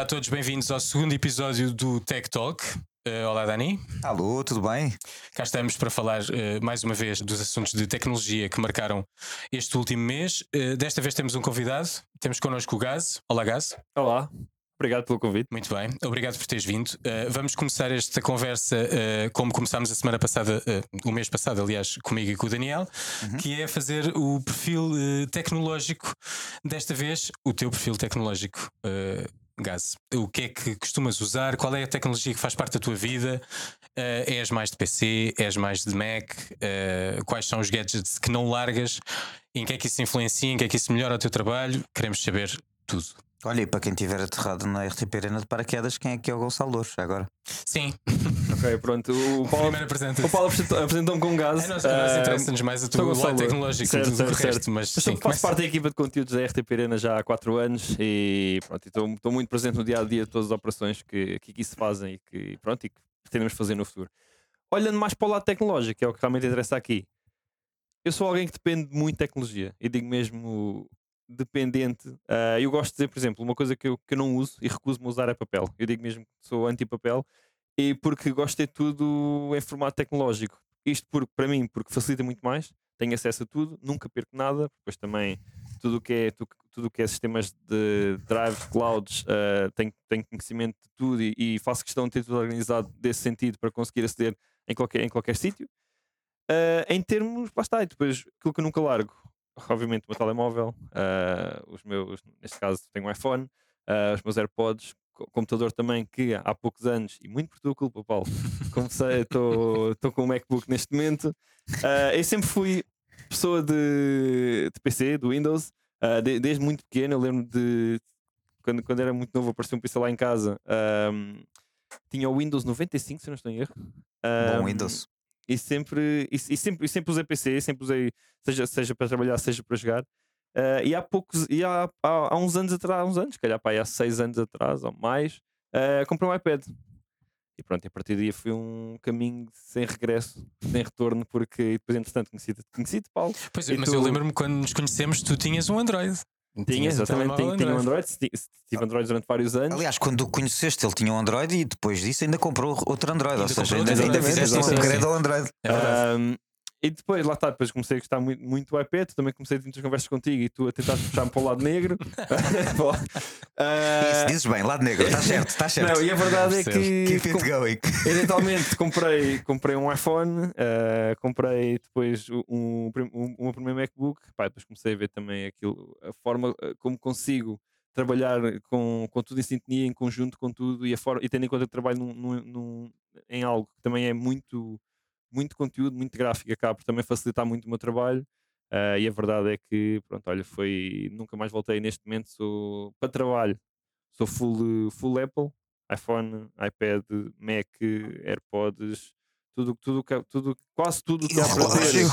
Olá a todos, bem-vindos ao segundo episódio do Tech Talk. Uh, olá, Dani. Alô, tudo bem? Cá estamos para falar uh, mais uma vez dos assuntos de tecnologia que marcaram este último mês. Uh, desta vez temos um convidado, temos connosco o Gaz. Olá, Gaz. Olá. Obrigado pelo convite. Muito bem, obrigado por teres vindo. Uh, vamos começar esta conversa uh, como começámos a semana passada, uh, o mês passado, aliás, comigo e com o Daniel, uhum. que é fazer o perfil tecnológico. Desta vez, o teu perfil tecnológico. Gás, o que é que costumas usar? Qual é a tecnologia que faz parte da tua vida? Uh, és mais de PC? És mais de Mac? Uh, quais são os gadgets que não largas? Em que é que isso influencia? Em que é que isso melhora o teu trabalho? Queremos saber tudo. Olha, e para quem tiver aterrado na RTP Arena de paraquedas, quem é que é o Gonçalo Louros agora? Sim. ok, pronto. O Paulo, o Paulo apresentou-me com gás. É, nós, nós interessa-nos mais a tua lado tecnológico certo, certo, resto, certo. mas sim, faço começa... parte da equipa de conteúdos da RTP Arena já há 4 anos e pronto, estou, muito presente no dia a dia de todas as operações que, que aqui se fazem e que, pronto, e que pretendemos fazer no futuro. Olhando mais para o lado tecnológico, que é o que realmente interessa aqui. Eu sou alguém que depende muito de tecnologia e digo mesmo dependente. Uh, eu gosto de dizer, por exemplo, uma coisa que eu, que eu não uso e recuso-me a usar é papel. Eu digo mesmo que sou anti-papel e porque gosto de ter tudo em formato tecnológico. Isto porque, para mim, porque facilita muito mais, tenho acesso a tudo, nunca perco nada, depois também tudo o que é, tudo, tudo que é sistemas de drives, clouds, uh, tenho, tenho conhecimento de tudo e, e, faço questão de ter tudo organizado desse sentido para conseguir aceder em qualquer, em qualquer sítio. Uh, em termos, lá está, e depois aquilo que eu nunca largo, obviamente, o meu telemóvel, uh, os meus, neste caso, tenho um iPhone, os meus AirPods, computador também, que há poucos anos, e muito por tua culpa, Paulo, comecei, estou com o um MacBook neste momento. Uh, eu sempre fui pessoa de, de PC, do Windows, de, desde muito pequeno. Eu lembro de quando, quando era muito novo, apareceu um PC lá em casa. Um, tinha o Windows 95, se não estou em erro. Um, Bom Windows e sempre, e, e, sempre, e sempre usei PC, sempre usei, seja, seja para trabalhar, seja para jogar. Uh, e há poucos, e há, há, há, uns anos atrás, há uns anos, calhar pá, há seis anos atrás ou mais, uh, comprei um iPad. E pronto, a partir daí foi um caminho sem regresso, sem retorno, porque depois, entretanto, conheci-te, conheci Paulo. Pois é, mas tu... eu lembro-me quando nos conhecemos, tu tinhas um Android. Tinha, exatamente, tinha, tinha um Android, tive Android durante vários anos. Aliás, quando o conheceste, ele tinha um Android e depois disso ainda comprou outro Android, ainda ou seja, ainda, ainda fizeste um upgrade ao Android. É um, e depois, lá está, depois comecei a gostar muito, muito do iPad, também comecei a ter muitas conversas contigo e tu a tentar puxar-me para o lado negro. uh, Isso, dizes bem, lado negro, está certo, está certo. Não, e a verdade é que. Keep it going. Eventualmente comprei, comprei um iPhone, uh, comprei depois um, um, um, primeiro MacBook, pá, depois comecei a ver também aquilo, a forma ah, como consigo trabalhar com, com tudo em sintonia, em conjunto com tudo e, a forma, e tendo em conta que trabalho num, num, num, em algo que também é muito muito conteúdo, muito gráfico, acaba por também facilitar muito o meu trabalho. Uh, e a verdade é que, pronto, olha, foi. Nunca mais voltei neste momento. Sou para trabalho, sou full, full Apple, iPhone, iPad, Mac, AirPods, tudo, tudo, tudo, quase tudo que há para ter.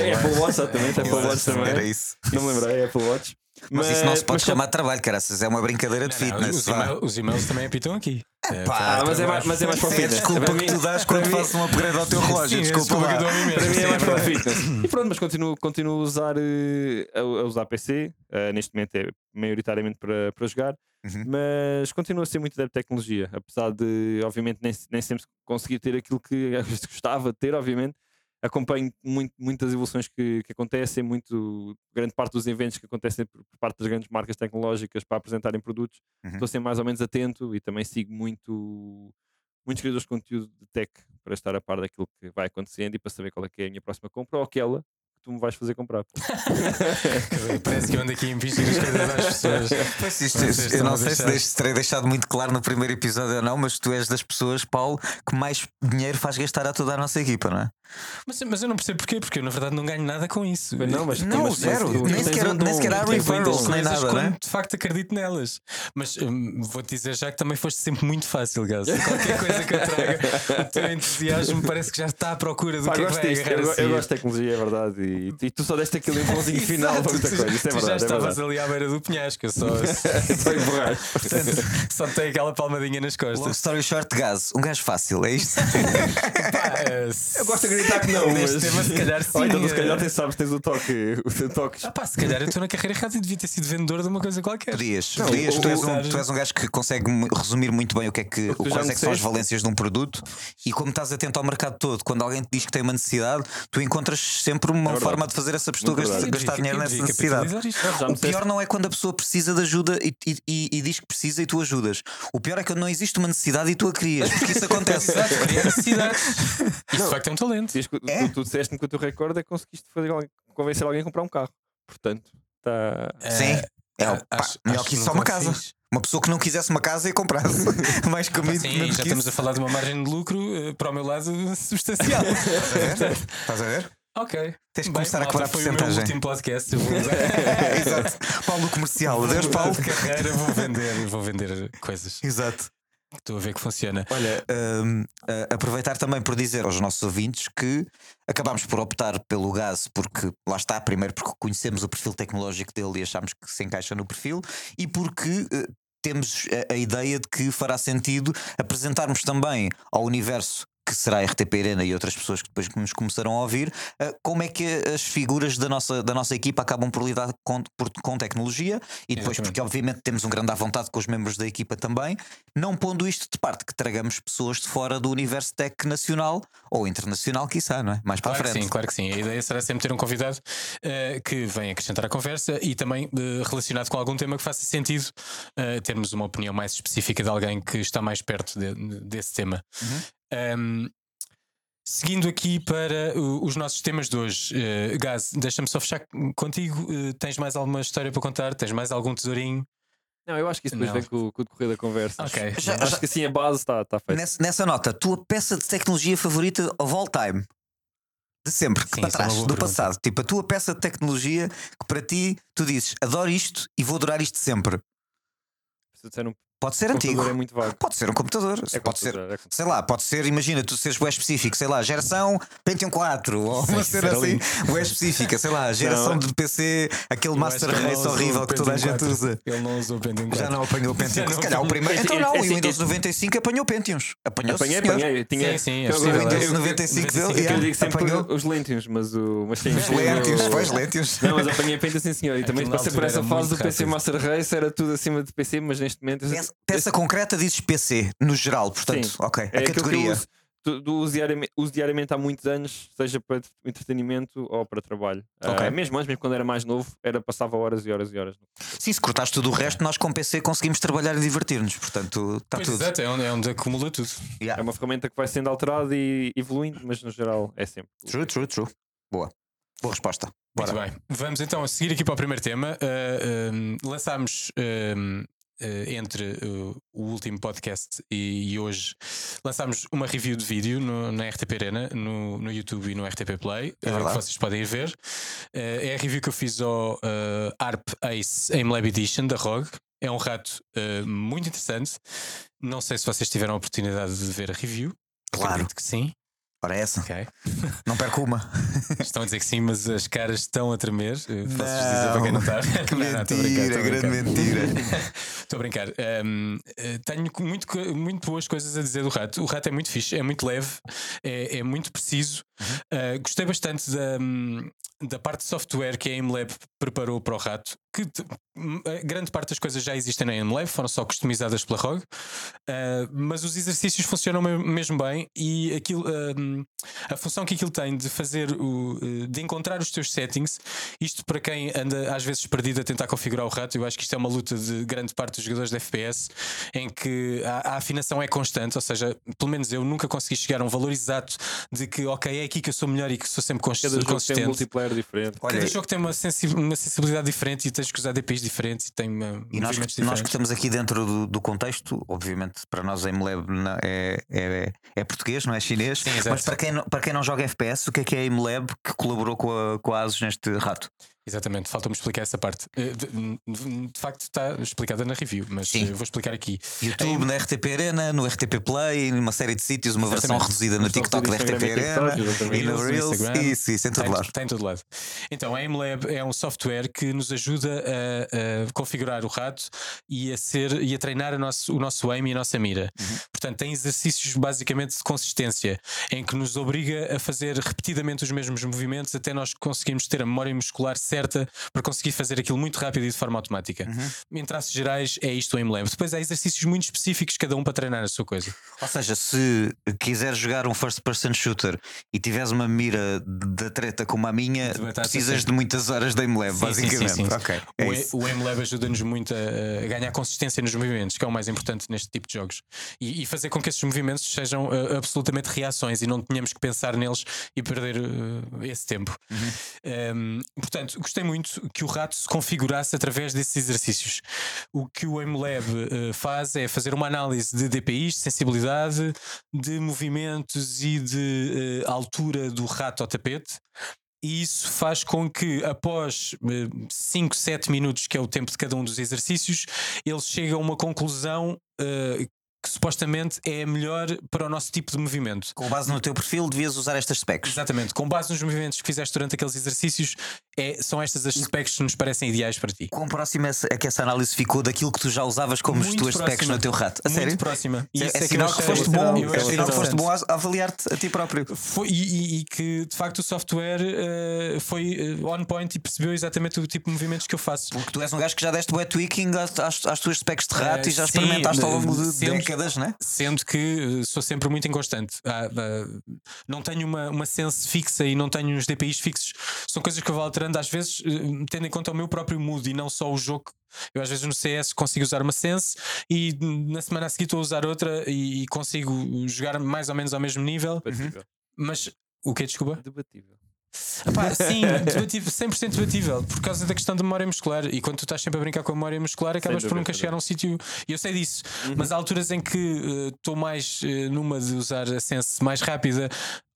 É, Apple Watch também, Apple Watch também. Era isso. Não me lembrei, Apple Watch. Mas, mas, isso não se pode chamar de trabalho, caraças. É uma brincadeira de não, fitness. Não, os, emails, também apitam aqui. É, pá, mas, é mais, mas é mais para o fitness. Desculpa que tu dás quando faço um upgrade ao teu relógio. Sim, desculpa lá. Para mim é mais para o fitness. E pronto, mas continuo, continuo a, usar, eh, a, usar PC. Uh, eh, neste momento é maioritariamente para, para jogar. Uhum. Mas continuo a ser muito da tecnologia. Apesar de, obviamente, nem, nem sempre conseguir ter aquilo que gostava de ter, obviamente acompanho muito, muitas evoluções que, que, acontecem, muito, grande parte dos eventos que acontecem por, por parte das grandes marcas tecnológicas para apresentarem produtos. Uhum. Estou sempre mais ou menos atento e também sigo muito muitos criadores de conteúdo de tech para estar a par daquilo que vai acontecendo e para saber qual é, que é a minha próxima compra ou aquela tu me vais fazer comprar. Parece que eu ando aqui a investir as coisas às pessoas. Pois isto, eu não sei se terei deixado muito claro no primeiro episódio ou não, mas tu és das pessoas, Paulo, que mais dinheiro faz gastar a toda a nossa equipa, não é? Mas, mas eu não percebo porquê, porque eu na verdade não ganho nada com isso. Não, mas não, mas, zero. Mas, nem, sequer, um nem sequer há referrals, nem nada. Né? De facto acredito nelas. Mas hum, vou-te dizer já que também foste sempre muito fácil, Gás. Qualquer coisa que eu traga, o teu entusiasmo parece que já está à procura do Pá, que é que vai agarrar eu, eu, eu gosto de tecnologia, é verdade. E e, tu só deste aquele empurrãozinho final para muita coisa. Isso é tu verdade. já é estavas verdade. ali à beira do penhasco, eu só, Só empurrar. só tem aquela palmadinha nas Long costas. story short, gás. Um gajo fácil, é isto? Pá, eh, Eu gosto de acreditar que não, mas. tema, se calhar, sim. Ou então, se calhar, tens, sabes, tens o toque. O teu toque. Ah, pá, se calhar eu estou na carreira errada e devia ter sido vendedor de uma coisa qualquer. Podias, Não, podias. tu, és um, tu és um gajo que consegue resumir muito bem o que é que, tu quais é que são as valências de um produto e como estás atento ao mercado todo, quando alguém te diz que tem uma necessidade, tu encontras sempre uma É forma de fazer essa pessoa gastar, dinheiro nessa necessidade. O pior não é quando a pessoa precisa de ajuda e, e- e- e diz que precisa e tu ajudas. O pior é quando não existe uma necessidade e tu a crias, porque isso acontece. Exato. Isso de facto é um talento. Diz que É? tu, tu disseste-me que o teu recorde é que conseguiste fazer alguém- convencer alguém a comprar um carro. Portanto, está. Sim. É, pá, acho- melhor acho que só uma casa. fiz. Uma pessoa que não quisesse uma casa e comprasse mais Pá, comigo. Sim, já estamos a falar de uma margem de lucro eh, para o meu lado substancial. Estás a ver? ok. Tens que Bem, começar a malta, cobrar foi o meu porcentagem. último podcast. Eu vou usar. Exato. Paulo comercial. Adeus, Paulo. carreira, vou vender, vou vender coisas. Exato. Estou a ver que funciona. Olha, a- aproveitar também por dizer aos nossos ouvintes que acabámos por optar pelo gás, porque lá está, primeiro porque conhecemos o perfil tecnológico dele e achamos que se encaixa no perfil, e porque eh, temos a ideia de que fará sentido apresentarmos também ao universo. Que será a RTP Arena e outras pessoas que depois nos começarão a ouvir, eh, como é que as figuras da nossa, da nossa equipa acabam por lidar com, por- com tecnologia e depois, Exatamente. porque obviamente temos um grande à vontade com os membros da equipa também, não pondo isto de parte, que tragamos pessoas de fora do universo tech nacional ou internacional, quiçá, não é? Mais para Claro a que frente. sim, claro que sim. A ideia será sempre ter um convidado eh, que venha acrescentar a conversa e também eh, relacionado com algum tema que faça sentido eh, termos uma opinião mais específica de alguém que está mais perto de- desse tema. Uhum. Um, seguindo aqui para o- os nossos temas de hoje, eh, Gaz, deixa-me só fechar contigo. Eh, tens mais alguma história para contar? Tens mais algum tesourinho? Não, eu acho que isso depois Não. vem com, com o decorrer da conversa. Ok. Já- Acho já- que assim a base está tá feita. Nessa, nessa nota, tua peça de tecnologia favorita of all time? De sempre, Sim, para é trás, boa do pergunta. passado. Tipo, a tua peça de tecnologia que para ti tu dizes adoro isto e vou adorar isto sempre. Se eu disser um Pode ser computador antigo, é muito vago. pode ser um computador, É pode ser. é. Sei lá, pode ser, imagina, tu seres bem específico, sei lá, geração Pentium 4 ou uma cena assim, bem específica, sei lá, geração Não. de PC, aquele Eu Master Race horrível o que toda a Pentium gente 4. usa. Ele não usou o Pentium 4. Já não apanhou o Pentium. Já não Se calhar o primeiro. Então não, o Windows esse- 95 apanhou Pentiums. Apanhou Apanhei, senhor. apanhei. Tinha, Sim, é O Windows eu- 95 dele. eu- digo sempre apanhou. os Lentiums, mas o. Mas sim, Os Lentiums, o- pois, Lentiums. Não, mas apanhei Penta sim senhor. E também Aquilo na passei por essa fase do PC. Master Race, era tudo acima de PC, mas neste momento. Peça, peça concreta dizes PC, no geral, portanto, Sim. ok. é a categoria. uso, tu- do uso, diariamente, uso diariamente há muitos anos, seja para entretenimento ou para trabalho. Ah, Ok. mesmo antes, mesmo quando era mais novo, era, passava horas e horas e horas. Sim, se cortares tudo o resto, nós com PC conseguimos trabalhar e divertir-nos, portanto, está tudo. exato, é onde, é onde acumula tudo. Yeah. É uma ferramenta que vai sendo alterada e evoluindo, mas no geral é sempre. True, true, true. Boa. Boa resposta. Bora. Muito bem. Vamos então a seguir aqui para o primeiro tema. Uh, um, lançámos um, uh, entre uh, o último podcast e, hoje lançámos uma review de vídeo no- na RTP Arena, no, no YouTube e no RTP Play, É verdade. que vocês podem ir ver. É a review que eu fiz ao uh, ARP Ace AimLab Edition da ROG. É um rato uh, muito interessante. Não sei se vocês tiveram a oportunidade de ver a review. Claro. Acredito que sim. Ora, é essa. Ok. Não perco uma. Estão a dizer que sim, mas as caras estão a tremer. Eh, Posso-vos dizer para quem não está. Que Não, não, estou a brincar, mentira, estou a grande brincar. mentira. Estou a brincar. Um, eh, tenho muito, muito boas coisas a dizer do rato. O rato é muito fixe, é muito leve, é, é muito preciso. Uh, gostei bastante da, hum, da parte de software que a AimLab preparou para o rato. Que te- grande parte das coisas já existem na AimLab, foram só customizadas pela ROG. Uh, mas os exercícios funcionam me- mesmo bem e aquilo, hum, a função que aquilo tem de fazer o, eh, de encontrar os teus settings, isto para quem anda às vezes perdido a tentar configurar o rato, eu acho que isto é uma luta de grande parte dos jogadores de FPS em que a, a afinação é constante, ou seja, pelo menos eu nunca consegui chegar a um valor exato de que ok, é aqui que eu sou melhor e que sou sempre consistente. Diferente. Olha, Cada jogo tem uma, sensi- uma sensibilidade diferente e tens que usar DPIs diferentes e tem uma, E nós, movimentos nós que estamos aqui dentro do, do contexto, obviamente para nós a MLab é, é, é português, não é chinês. Sim, mas para quem, não, para quem não joga FPS, o que é que é a MLab que colaborou com a, com a ASUS neste rato? Exatamente, falta-me explicar essa parte. Eh, De, facto, está explicada na review, mas Sim. eh, vou explicar aqui. YouTube, na RTP Arena, no RTP Play, numa série de sítios, uma versão Exatamente. reduzida no Versão TikTok da RTP Arena e no Reels. Isso, isso, em todo Está em- lado. Está em todo lado. Então, a AimLab é um software que nos ajuda a, a configurar o rato e a ser e a treinar o nosso, o nosso aim e a nossa mira. Uhum. Portanto, tem exercícios basicamente de consistência em que nos obriga a fazer repetidamente os mesmos movimentos até nós conseguirmos ter a memória muscular certa para conseguir fazer aquilo muito rápido e de forma automática. Uhum. Em traços gerais, é isto o AimLab. Depois há exercícios muito específicos, cada um para treinar a sua coisa. Ou seja, se quiseres jogar um first person shooter e tiveres uma mira da treta como a minha, precisas de muitas horas de aimlab, Sim, sim, sim, basicamente. sim. Ok. é O, isso. o ajuda-nos muito a, ganhar consistência nos movimentos, que é o mais importante neste tipo de jogos. E, e fazer com que esses movimentos sejam uh, absolutamente reações e não tenhamos que pensar neles e perder uh, esse tempo. Um, portanto, gostei muito que o rato se configurasse através desses exercícios. O que o MLab uh, faz é fazer uma análise de DPIs, de sensibilidade, de movimentos e de uh, altura do rato ao tapete. E isso faz com que, após 5, 7 minutos, que é o tempo de cada um dos exercícios, ele chegue a uma conclusão eh, que supostamente é melhor para o nosso tipo de movimento. Com base no teu perfil, devias usar estas specs. Exatamente, com base nos movimentos que fizeste durante aqueles exercícios, é, são estas as specs que nos parecem ideais para ti. Quão próximo é é que essa análise ficou daquilo que tu já usavas como as Muito tuas specs próxima. no teu rato? A Muito sério? próxima. E É, é sinal que foste bom, é sinal que foste bom a avaliar-te a ti próprio. Foi, e, e- que de facto o software eh, foi eh, on point e percebeu exatamente o tipo de movimentos que eu faço. Porque tu és um gajo que já deste web tweaking às, às, às tuas specs de rato Eh, e já sim, experimentaste ao longo de sendo- décadas, né? Sendo que eh, sou sempre muito inconstante. Ah, ah, não tenho uma, uma sense fixa e não tenho uns DPIs fixos. São coisas que eu vou alterando às vezes, eh, tendo em conta o meu próprio mood e não só o jogo. Eu às vezes no CS consigo usar uma sense e na semana a seguir estou a usar outra e, consigo jogar mais ou menos ao mesmo nível. Debatível. Mas o que desculpa? Debatível. Epá, sim, debatível, 100% debatível por causa da questão da memória muscular. E quando tu estás sempre a brincar com a memória muscular, acabas por nunca chegar a um sítio. E eu sei disso, mas há alturas em que estou mais eh, numa de usar a sense mais rápida.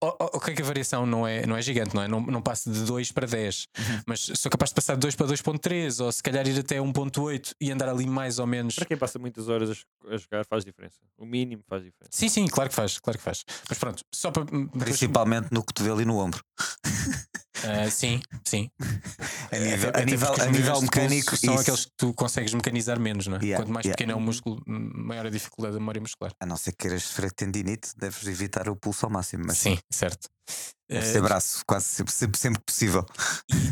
O- o- Ok, que a variação não é, não é gigante, não é? Não, não passo de 2 para 10, mas sou capaz de passar de 2 para 2.3 ou se calhar ir até 1.8 e andar ali mais ou menos. Para quem passa muitas horas a jo- a jogar, faz diferença. O mínimo faz diferença. Sim, sim, claro que faz, claro que faz. Mas pronto, só para. depois- Principalmente no cotovelo e no ombro. Ah, sim, sim. A nível, Até- a nível, a nível mecânico. são isso. aqueles que tu consegues mecanizar menos, não é? Yeah, Quanto mais yeah. pequeno é o músculo, maior a dificuldade da memória muscular. A não ser que queiras sofrer tendinite, deves evitar o pulso ao máximo. Mas Sim, certo. Deve Eh, ser braço, quase sempre, sempre, sempre possível.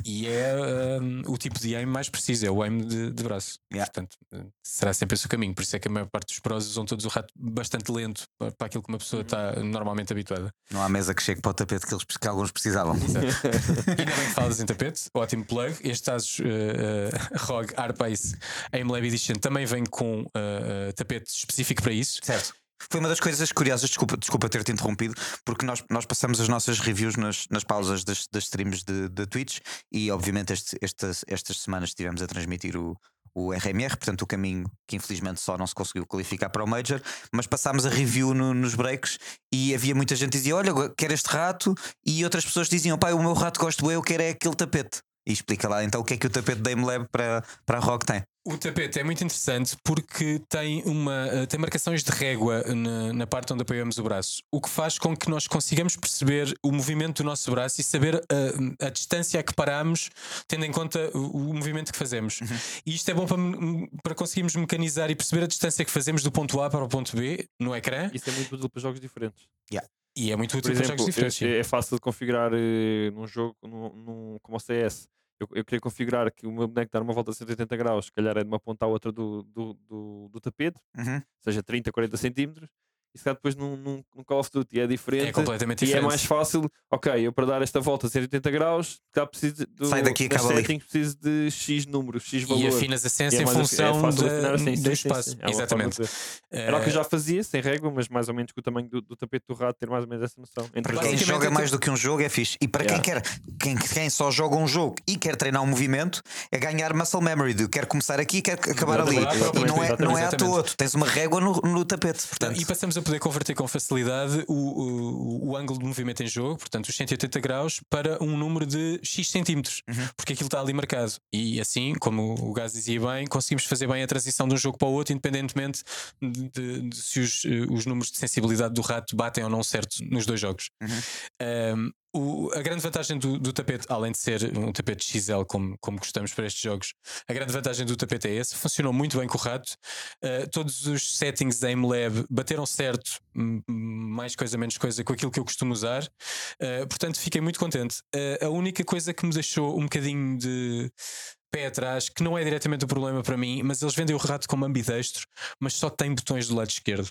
e é hum, o tipo de aim mais preciso, é o aim de, de braço. Yeah. Portanto, eh, será sempre esse o caminho. Por isso é que a maior parte dos pros usam todos o rato bastante lento para, para aquilo que uma pessoa está normalmente habituada. Não há mesa que chegue para o tapete que, eles, que alguns precisavam. E ainda bem que falas em tapete, ótimo plug. Este ASUS uh, uh, ROG AirPace Aim Lab Edition também vem com uh, uh, tapete específico para isso. Certo. Foi uma das coisas curiosas, desculpa, desculpa ter-te interrompido, porque nós, nós passamos as nossas reviews nas, nas pausas das, das streams de, de Twitch e, obviamente, este, estas, estas semanas estivemos a transmitir o, o RMR, portanto, o caminho que infelizmente só não se conseguiu qualificar para o Major, mas passámos a review no- nos breaks e havia muita gente que dizia: Olha, quero este rato, e outras pessoas diziam: Pai, o meu rato gosto eu, eu quero é aquele tapete. E explica lá então o que é que o tapete da MLab para, para a ROG tem. O tapete é muito interessante porque tem, uma, eh, tem marcações de régua na, na parte onde apoiamos o braço, o que faz com que nós consigamos perceber o movimento do nosso braço e saber a, a distância a que paramos, tendo em conta o, o movimento que fazemos. E isto é bom para, para conseguirmos mecanizar e perceber a distância que fazemos do ponto A para o ponto B no ecrã. Isso é muito útil para jogos diferentes. E é muito Por útil para jogos exemplo, diferentes. é, é fácil de configurar eh, num jogo num, num- como o CS. Eu, eu queria configurar que o meu boneco dar uma volta a 180 graus, se calhar é de uma ponta à outra do, do, do, do tapete, Uhum. seja 30, 40 centímetros. E se calhar depois num, num, num Call of Duty é diferente. É completamente E é diferente. mais fácil, ok, eu para dar esta volta a 180 graus, cá preciso do, Sai daqui e acaba ali. settings preciso de X números, X valor. E afinas a E sensa é em afi- função é fácil de da- afinar, sim, do sim, sim, espaço. sim. É Exatamente. de- Era o que eu já fazia, sem régua, mas mais ou menos com o tamanho do, do tapete do rato, ter mais ou menos essa noção. Entre Para quem joga mais do que um jogo é fixe. E para Yeah. quem quer, quem, quem só joga um jogo e quer treinar um movimento, é ganhar muscle memory. De quer começar aqui e quer acabar ali. E não é, não é à toa, tu tens uma régua no, no tapete. Portanto, E passamos a a poder converter com facilidade o, o, o ângulo de movimento em jogo, portanto, os 180 graus, para um número de X centímetros, Uhum. porque aquilo está ali marcado. E assim, como o Gás dizia bem, conseguimos fazer bem a transição de um jogo para o outro, independentemente de, de- de se os, eh, os números de sensibilidade do rato batem ou não certo nos dois jogos. Um, o- a grande vantagem do, do tapete, além de ser um tapete XL como, como gostamos para estes jogos, a grande vantagem do tapete é esse. Funcionou muito bem com o rato. Uh, todos os settings da AimLab bateram certo, mais coisa, menos coisa, com aquilo que eu costumo usar. Uh, portanto, fiquei muito contente. Uh, a única coisa que me deixou um bocadinho de pé atrás, que não é diretamente o problema para mim, mas eles vendem o rato como ambidestro, mas só tem botões do lado esquerdo.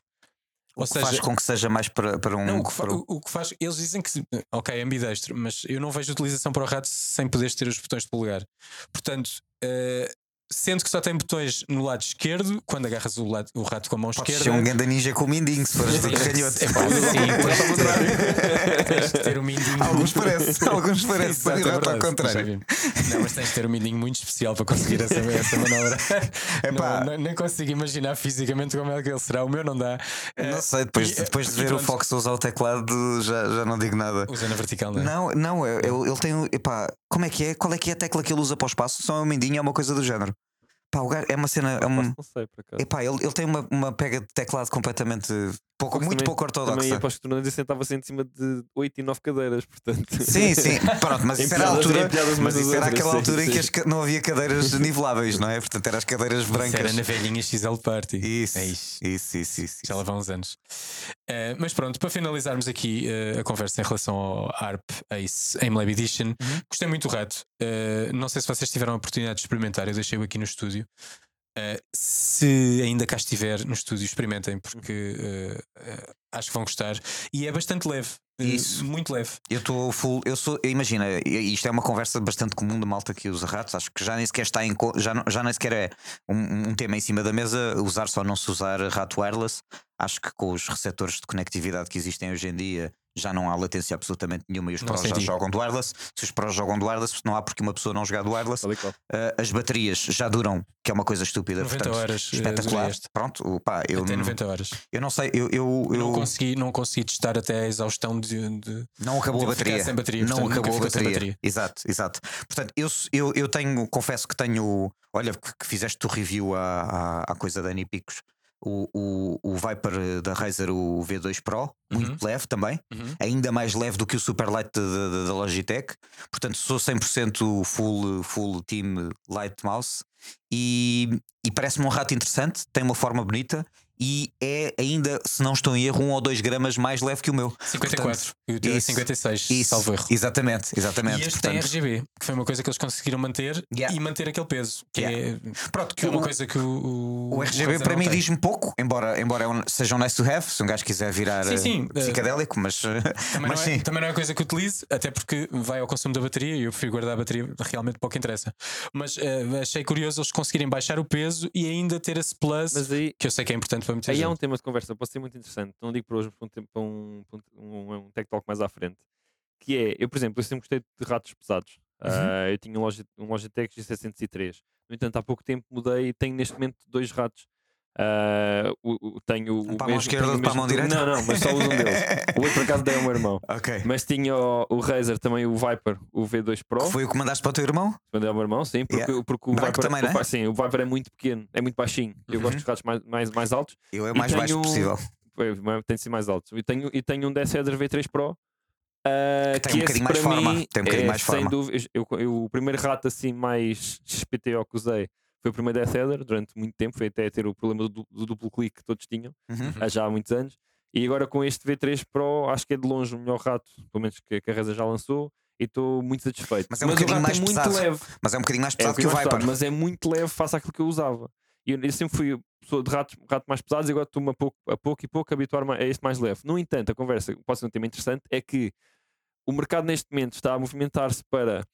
Ou O que faz com que seja mais para, para um. não, o que, para o- que faz, eles dizem que ok, é ambidestro, mas eu não vejo utilização para o rato sem poderes ter os botões de polegar. Portanto, eh, sendo que só tem botões no lado esquerdo, quando agarras o, lado- o rato com a mão Podes esquerda. ser um ganda ninja com o mindinho, se fores de canhoto. É pá, sim, tens de ter- tens de ter o mindinho. Alguns parece, alguns parece. Exato, o é rato ao verdade, contrário. Não, mas tens de ter um mindinho muito especial para conseguir essa, essa manobra. Epá. Não, não- nem consigo imaginar fisicamente como é que ele será. O meu não dá. Eh, Não sei, depois, depois de ver o pronto. Fox usar o teclado, já, já não digo nada. Usa na vertical, não é? Não, não, ele tem. Epá, como é que é? Qual é que é a tecla que ele usa para o espaço? Só é um mindinho, é uma coisa do género. Pá, o gajo é uma cena. É um, Não sei, por acaso. epá, ele, ele tem uma, uma pega de teclado completamente. Pouco, Porque muito também- pouco Também ortodoxa. aposto que o Nunes sentava-se em cima de 8 e 9 cadeiras, portanto. Sim, sim, pronto, mas isso era a altura. Mas isso era aquela sim, altura em que as não havia cadeiras niveláveis, não é? Portanto, eram as cadeiras Isso brancas. era na velhinha XL Party. Isso, É isso. isso, isso, isso. Já lá vão uns anos. Eh, mas pronto, para finalizarmos aqui eh, a conversa em relação ao ARP Ace AimLab Edition, Uhum. gostei muito do rato. Eh, não sei se vocês tiveram a oportunidade de experimentar, eu deixei-o aqui no estúdio. Eh, se ainda cá estiver no estúdio, experimentem, porque eh, eh, acho que vão gostar. E é bastante leve. Isso. Muito leve. Eu estou full. Eu sou. Imagina, isto é uma conversa bastante comum da malta que usa ratos. Acho que já nem sequer está em. Já, não- já nem sequer é um, um tema em cima da mesa usar só não se usar rato wireless. Acho que com os receptores de conectividade que existem hoje em dia já não há latência absolutamente nenhuma e os Não prós já senti. jogam de wireless. Se os prós jogam de wireless, não há porque uma pessoa não jogar de wireless. Uh, as baterias já duram, que é uma coisa estúpida. 90 portanto, horas, eh, Espetacular. Pronto, pá, eu, Até não- 90 horas. eu não sei, eu, eu, eu- Não, consegui, não consegui testar até a exaustão de. de- não acabou a de ficar bateria. bateria, não portanto, acabou a bateria. bateria. Exato, exato. Portanto, eu, eu, eu tenho, confesso que tenho. Olha, que, que fizeste o review à, à, à coisa da Anipicos. O, o, o Viper da Razer, o V2 Pro, muito leve também, Uhum. ainda mais leve do que o Superlight da, da, da Logitech. Portanto, sou 100% full, full team light mouse e, e parece-me um rato interessante, tem uma forma bonita e é ainda, se não estou em erro, um ou dois gramas mais leve que o meu. 54. e o teu é isso, 56, Isso, salvo erro. Exatamente, exatamente. E este tem Portanto, RGB, que foi uma coisa que eles conseguiram manter Yeah. e manter aquele peso, que, Yeah. é, Pronto, que é uma o- coisa que o, o, O RGB para mim tem. diz-me pouco, embora, embora é seja um nice to have, se um gajo quiser virar Sim, sim, eh, eh, psicadélico, mas, Também, mas não é, sim. também não é uma coisa que utilize, até porque vai ao consumo da bateria e eu prefiro guardar a bateria realmente pouco interessa. Mas eh, achei curioso eles conseguirem baixar o peso e ainda ter esse plus aí, que eu sei que é importante para muita aí gente. há um tema de conversa, pode ser muito interessante. Não digo para hoje, para um, para um, um, um Tech Talk mais à frente. Que é, eu, por exemplo, eu sempre gostei de ratos pesados. Uhum. Ah, eu tinha um, Logi- um Logitech G703. No entanto, há pouco tempo mudei e tenho neste momento dois ratos. O, o- tenho Um o para a mão mesmo- esquerda, tenho o outro para a mesmo mão direita? Não, não, mas só uso um deles. O outro por acaso dei ao meu irmão. Ok. Mas tinha o, o Razer também, o Viper, o V2 Pro. Que foi o que mandaste para o teu irmão? Mandei ao meu irmão, sim, porque, Yeah. porque o Branco Viper, também, o né? Sim, o Viper é muito pequeno, é muito baixinho. Eu Uhum. gosto dos ratos mais, mais, mais altos. Eu é o mais baixo tenho- possível. Foi, mas tem de ser mais altos. E tenho, e tenho um Deceder V3 Pro. ah, Que tem um esse bocadinho mais para forma, mim tem um bocadinho é, mais sem forma. dúvida- eu, eu- o primeiro rato assim mais XPTO que usei foi o primeiro Deceder durante muito tempo. Foi até ter o problema do, do duplo clique que todos tinham, Uhum. há já há muitos anos. E agora com este V3 Pro, acho que é de longe o melhor rato, pelo menos que, que a Razer já lançou. E estou muito satisfeito. Mas é um o bocadinho rato mais é muito pesado. leve. Mas é um bocadinho mais É, pesado um que o Viper. pesado, mas é muito leve face àquilo que eu usava. E eu, eu sempre fui pessoa de ratos, rato mais pesados e agora estou-me a pouco, a pouco e pouco a habituar a este mais leve. No entanto, a conversa, pode ser um tema interessante, é que o mercado neste momento está a movimentar-se para,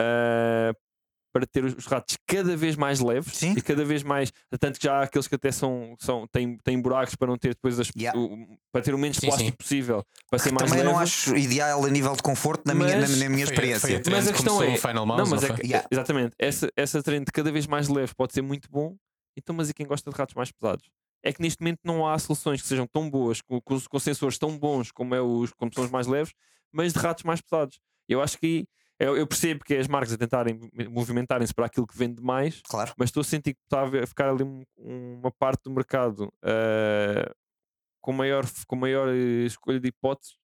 ah, para ter os os ratos cada vez mais leves Sim. e cada vez mais. Tanto que já há aqueles que até são, são, têm, têm buracos para não ter depois as, Yeah. o- para ter o menos Sim, plástico sim. possível para ser mais Também leve. não acho ideal a nível de conforto na, minha, na, Mas na minha Foi- experiência. foi a Mas a que questão é- Final Mouse, Não, não, mas é foi? que, Yeah. exatamente, essa, essa trend de cada vez mais leve pode ser muito bom. Então, mas e quem gosta de ratos mais pesados? é que neste momento não há soluções que sejam tão boas, com, com, com sensores tão bons como, é os, como são os mais leves, mas de ratos mais pesados. Eu acho que eu, eu percebo que é as marcas a tentarem movimentarem-se para aquilo que vende mais, Claro. mas estou a sentir que está a ficar ali um- uma parte do mercado eh, com, maior, com maior eh, escolha de hipóteses,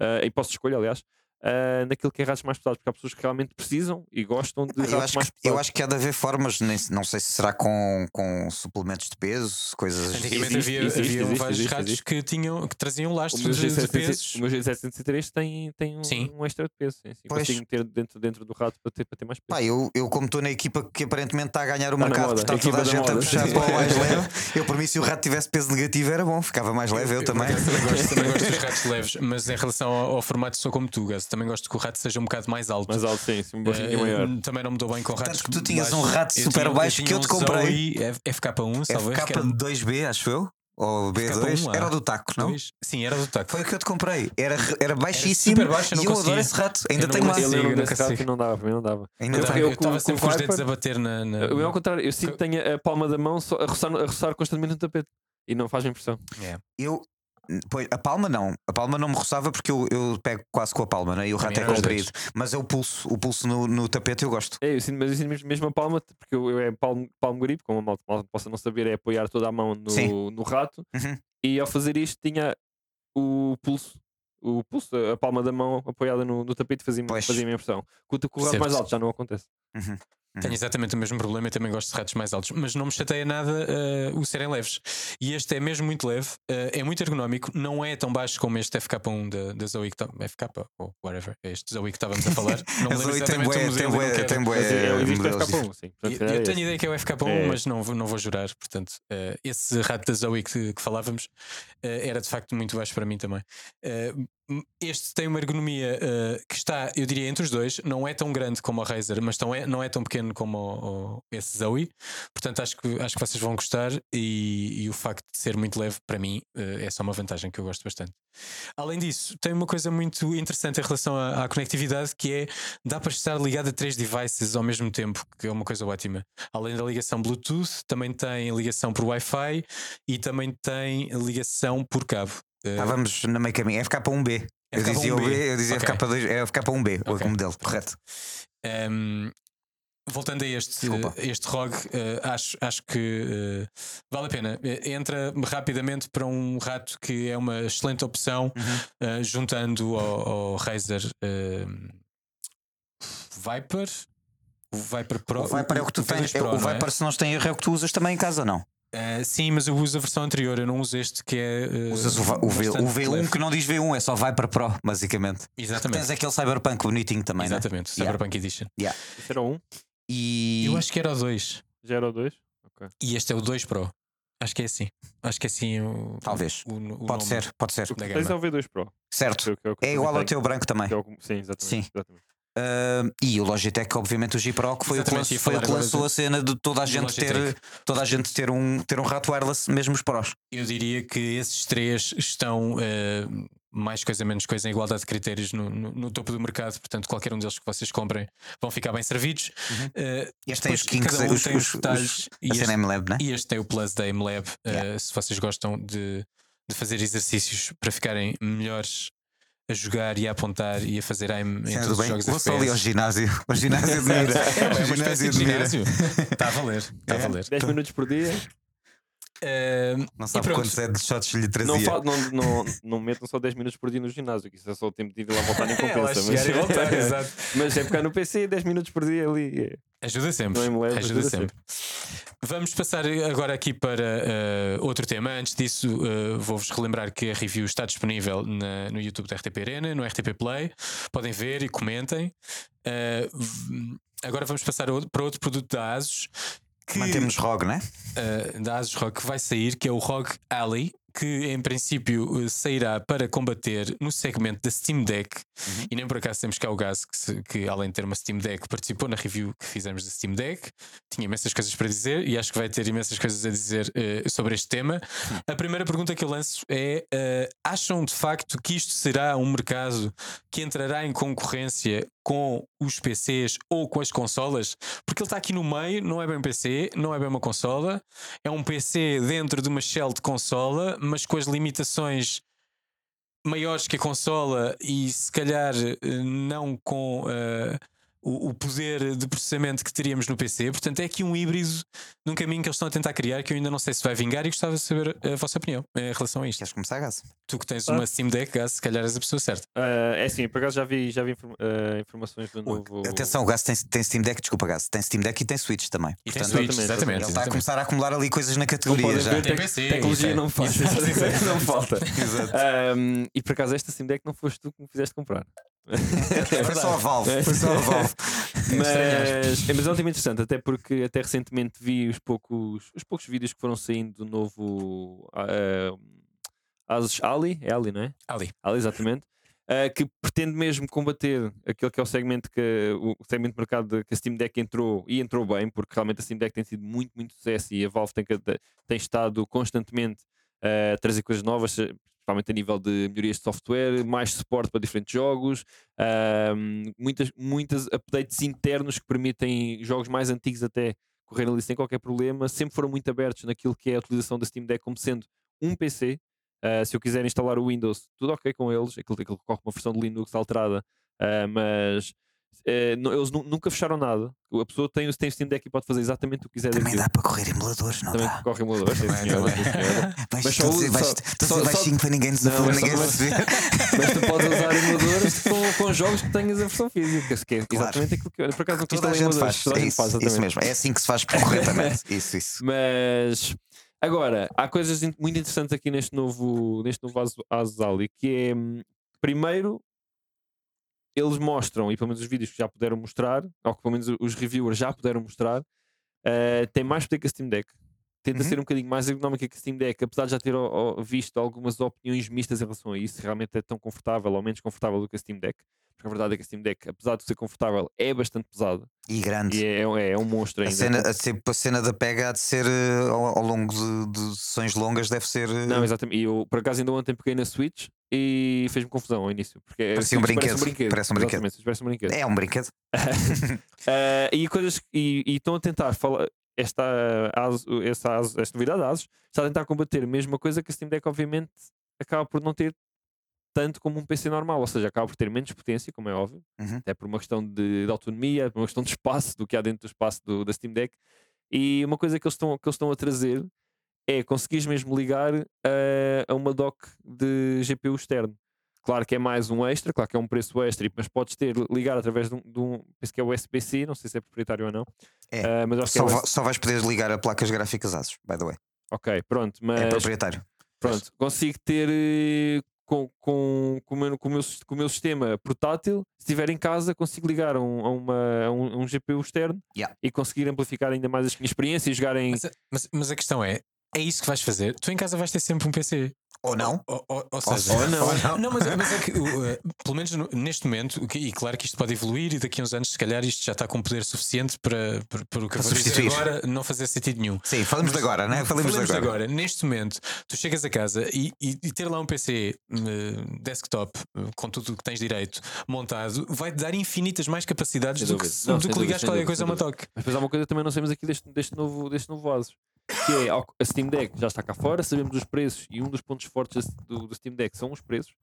uh, hipótese de escolha, aliás, eh, naquilo que é ratos mais pesados, porque há pessoas que realmente precisam e gostam de Eu ratos acho, mais que, pesados. eu acho que há de haver formas, nem- não sei se será com, com suplementos de peso, coisas. Antigamente Existe, havia, existe, haviam existe, vários existe, ratos existe. que, tinham, que traziam lastros de, de G703 pesos. o meu G703 tem, tem um, Sim. um extra de peso. Sim, sim. Pois. Consigo ter dentro, dentro do rato para ter, para ter mais peso. Pá, eu, eu como estou na equipa que aparentemente está a ganhar o Tá mercado, porque está a toda a gente a moda, puxar sim. para o mais leve. Eu, por mim, se o rato tivesse peso negativo, era bom, ficava mais leve. Eu, também. por acaso, também, gosto, também gosto dos ratos leves, mas em relação ao, ao formato, sou como tu, Gus. Também gosto que o rato seja um bocado mais alto. Mais alto, sim, sim um Eh, maior. Também não me dou bem com ratos. que tu tinhas baixos. um rato Eu super tinha- baixo tinha que eu te comprei. Zoe F- FK1, salvo erro, que era FK2B, acho eu. Ou B2, FK1, era ah. o do taco, não? Sim, era do taco. Foi o que eu te comprei. Era, era baixíssimo. super baixo, eu não e eu conseguia. adoro esse rato. Ainda Eu tenho lá. consigo. Ele não dava, para mim não dava. Ainda Eu Eu- eu- estava com- sempre com os dedos a bater na. na- Eu, ao contrário, eu sinto que tenho a palma da mão só a roçar, a roçar constantemente no tapete e não faz impressão. É. Eu. Pois, a palma não, a palma não me roçava porque eu, eu pego quase com a palma, né? e o rato é comprido. Mas é o pulso, o pulso no, no tapete eu gosto. É, eu sinto, mas eu sinto mesmo- mesmo a palma, porque eu, eu é palmo, palmo grip, como a malta malta possa não saber, é apoiar toda a mão no, Sim. no rato. Uhum. E ao fazer isto tinha o pulso, o pulso, a palma da mão apoiada no, no tapete fazia-me Pois. fazia impressão. Com o com o rato mais alto já não acontece. Uhum. Tenho exatamente o mesmo problema, eu também gosto de ratos mais altos, mas não me chateia nada eh, o serem leves. E este é mesmo muito leve, eh, é muito ergonómico, não é tão baixo como este FK1 da, da Zoe que tá, FK ou whatever, este Zoe que estávamos a falar. Não me lembro Zoe tem exatamente o modelo tem e bué, quero- tem bué Mas eu existe o modelos FK1, sim. Portanto, Eu, eu é tenho esse. ideia que é o FK1, É. mas não, vou- não vou jurar. Portanto, eh, esse rato da Zoe que, que falávamos eh, era de facto muito baixo para mim também. Este tem uma ergonomia eh, que está, eu diria, entre os dois. Não é tão grande como o Razer, mas tão é, não é tão pequeno como o, o- esse Zoe. Portanto, acho que, acho que vocês vão gostar. E, e o facto de ser muito leve, para mim, eh, é só uma vantagem que eu gosto bastante. Além disso, tem uma coisa muito interessante em relação à, à conectividade que é dá para estar ligado a três devices ao mesmo tempo, que é uma coisa ótima. Além da ligação Bluetooth, também tem ligação por Wi-Fi e também tem ligação por cabo. Eh, Estávamos na meio caminho. FK1B. Eu FK1B. dizia o B, eu dizia Ok. FK2, é FK1B, Ok. o modelo, correto. Um, voltando a este, Desculpa. este ROG, eh, acho, acho que eh, vale a pena. Entra rapidamente para um rato que é uma excelente opção, Uhum. eh, juntando ao, ao Razer eh, Viper. O Viper Pro. O Viper é o que tu V2 tens. Pro, o é? Viper, se não tem erro, é o que tu usas também em casa, não? Eh, sim, mas eu uso a versão anterior, eu não uso este que é. eh, Usas o, o, V, o bastante V1 leve. que não diz V1, é só Viper Pro, basicamente. Exatamente. Tens aquele Cyberpunk bonitinho também, né? Exatamente, Yeah. Cyberpunk Edition. Isso era um, E Eu acho que era o 2. já era o dois. Ok. E este é o 2 Pro. Acho que é assim. Acho que é assim o. talvez. o- o Pode nome ser, pode ser. O que tens é o V2 Pro. Certo. é o É igual ao teu branco também. é o Sim, exatamente. Sim. exatamente. Ah, e o Logitech, obviamente, o G Pro, que foi o que, Exatamente, lançou, foi que lançou a cena de toda a gente ter, toda a gente ter um, ter um rato wireless, mesmo os prós. Eu diria que esses três estão eh, mais coisa menos coisa em igualdade de critérios no, no- no topo do mercado, portanto, qualquer um deles que vocês comprem vão ficar bem servidos. Eh, Este tem os kinks, cada um os, tem os os, detalhes os, e este- M-Lab, né? E este tem o Plus da MLab. eh, Yeah. se vocês gostam de, de fazer exercícios para ficarem melhores a jogar e a apontar e a fazer aim em todos do os bem. jogos Vou só ali ao ginásio. O ginásio de mira. É, é uma espécie ginásio de de mira. ginásio. Está a valer. Está a É. valer. 10 minutos por dia. Eh, Não sabe quantos headshots lhe trazia. Não, fa- não, não, não metam só 10 minutos por dia no ginásio, que isso é só o tempo de ir lá voltar nem É, compensa. chegar e voltar, exato. mas é pegar no PC 10 minutos por dia ali. é. Ajuda sempre. Não leve, ajuda, ajuda sempre. Vamos passar agora aqui para eh, outro tema. Antes disso, eh, vou-vos relembrar que a review está disponível na- no YouTube da RTP Arena, no RTP Play. Podem ver e comentem. Eh, agora vamos passar para outro produto da ASUS. Que, Mantemos ROG, né? eh, da ASUS ROG que vai sair, que é o ROG Ally, que em princípio eh, sairá para combater no segmento da Steam Deck. Uhum. E nem por acaso temos cá o Gás, que, que além de ter uma Steam Deck, participou na review que fizemos da Steam Deck. Tinha imensas coisas para dizer e acho que vai ter imensas coisas a dizer eh, sobre este tema. A primeira pergunta que eu lanço é: eh, acham de facto que isto será um mercado que entrará em concorrência com os PCs ou com as consolas? Porque ele está aqui no meio, não é bem um PC, não é bem uma consola, é um PC dentro de uma shell de consola, mas com as limitações maiores que a consola e se calhar eh, não com eh, o, o poder de processamento que teríamos no PC. Portanto, é aqui um híbrido num caminho que eles estão a tentar criar que eu ainda não sei se vai vingar e gostava de saber a vossa opinião em relação a isto. Queres começar, Gás? Tu que tens Ah. uma Steam Deck, Gás, se calhar és a pessoa certa. Ah, é assim, por acaso já vi, já vi inform- ah, informações do novo. Atenção, o Gás tem, tem Steam Deck, desculpa, Gás. Tem Steam Deck e tem Switch também. E tem Portanto, Switch, exatamente, exatamente. Ele está a começar a acumular ali coisas na categoria já. ver, Tem PC, tecnologia é. não exato. não falta. Exato. Ahm, e por acaso esta Steam Deck não foste tu que me fizeste comprar. Foi só a Valve. Foi só a Valve. Mas, é, mas é um tema interessante, até porque até recentemente vi os poucos, os poucos vídeos que foram saindo do novo Asus Ali, é Ali, não é? Ali. Ali, exatamente. ah, que pretende mesmo combater aquele que é o segmento que o segmento de mercado que a Steam Deck entrou e entrou bem, porque realmente a Steam Deck tem sido muito, muito sucesso e a Valve tem, tem estado constantemente a trazer coisas novas, principalmente a nível de melhorias de software, mais suporte para diferentes jogos, ahm, muitas, muitas updates internos que permitem jogos mais antigos até correrem ali sem qualquer problema. Sempre foram muito abertos naquilo que é a utilização da Steam Deck como sendo um PC. Ah, se eu quiser instalar o Windows, tudo ok com eles, aquilo, aquilo corre uma versão de Linux alterada, ah, mas eh, nu- eles nu- nunca fecharam nada. A pessoa tem, tem o Steam Deck e pode fazer exatamente o que quiser Também dá para correr emuladores, não Também dá? corre emulador, sim, senhora, sim, senhora. Vais, Mas só vais, só- só- só- para ninguém, Não, para mas ninguém se ver. Mas tu podes usar emuladores com, com jogos que tenhas a versão física, que é Claro. exatamente aquilo que eu por acaso nunca Toda a gente emuladores, faz. toda É isso, faz, isso mesmo. É assim que se faz corretamente. Isso, isso. Mas agora, há coisas muito interessantes aqui neste novo, neste novo Asus- Asus Ali, que é hum, primeiro eles mostram, e pelo menos os vídeos que já puderam mostrar, ou que pelo menos os reviewers já puderam mostrar, eh, tem mais poder que a Steam Deck. Tenta Uhum. ser um bocadinho mais ergonómica que a Steam Deck, apesar de já ter ó, visto algumas opiniões mistas em relação a isso, se realmente é tão confortável ou menos confortável do que a Steam Deck. Porque a verdade é que a Steam Deck, apesar de ser confortável, é bastante pesada E grande. e é, é, é um monstro A ainda. cena, a, sempre a cena da pega há de ser eh, ao, ao longo de, de sessões longas, deve ser. eh, Não, exatamente. E eu, por acaso, ainda ontem peguei na Switch e fez-me confusão ao início. Porque a Parecia um Switch brinquedo. Parece um brinquedo. Parece um brinquedo. é um brinquedo. Ah, e coisas e, e estão a tentar falar. Esta, Asus- essa, Asus- esta novidade da Asus está a tentar combater a mesma coisa que a Steam Deck, obviamente, acaba por não ter tanto como um PC normal, ou seja, acaba por ter menos potência, como é óbvio, Uhum. até por uma questão de, de autonomia, por uma questão de espaço, do que há dentro do espaço do, da Steam Deck. E uma coisa que eles estão, que eles estão a trazer é conseguires mesmo ligar ah, a uma dock de GPU externo. Claro que é mais um extra, claro que é um preço extra, mas podes ter ligar através de um, de um penso que é USB-C, não sei se é proprietário ou não. É. Ah, mas acho que é Só, só vais poder ligar a placas gráficas ASUS, by the way. Ok, pronto, É mas proprietário. pronto, consigo ter eh, com, com, com, o meu, com, o meu, com o meu sistema portátil, se estiver em casa, consigo ligar a um, a uma, a um, a um GPU externo Yeah. e conseguir amplificar ainda mais a minha experiência e jogar em. Mas, mas, mas a questão é: é isso que vais fazer? Tu em casa vais ter sempre um PC. Ou não? Ou, ou- ou seja, ou não. não, mas, mas é que, eh, pelo menos no- neste momento, e claro que isto pode evoluir, e daqui a uns anos, se calhar, isto já está com poder suficiente para, para, para o que eu Para vou dizer agora não fazer sentido nenhum. Sim, falamos de agora, né? Falamos, Falemos de de agora. Neste momento, tu chegas a casa e, e- e ter lá um PC eh, desktop eh, com tudo o que tens direito montado vai-te dar infinitas mais capacidades Sem do que, Não, do que ligares qualquer coisa a uma toque. Mas depois há uma coisa que também não sabemos aqui deste, deste, novo, deste novo Asus. Que é a Steam Deck já está cá fora, sabemos os preços e um dos pontos fortes do, do Steam Deck são os preços.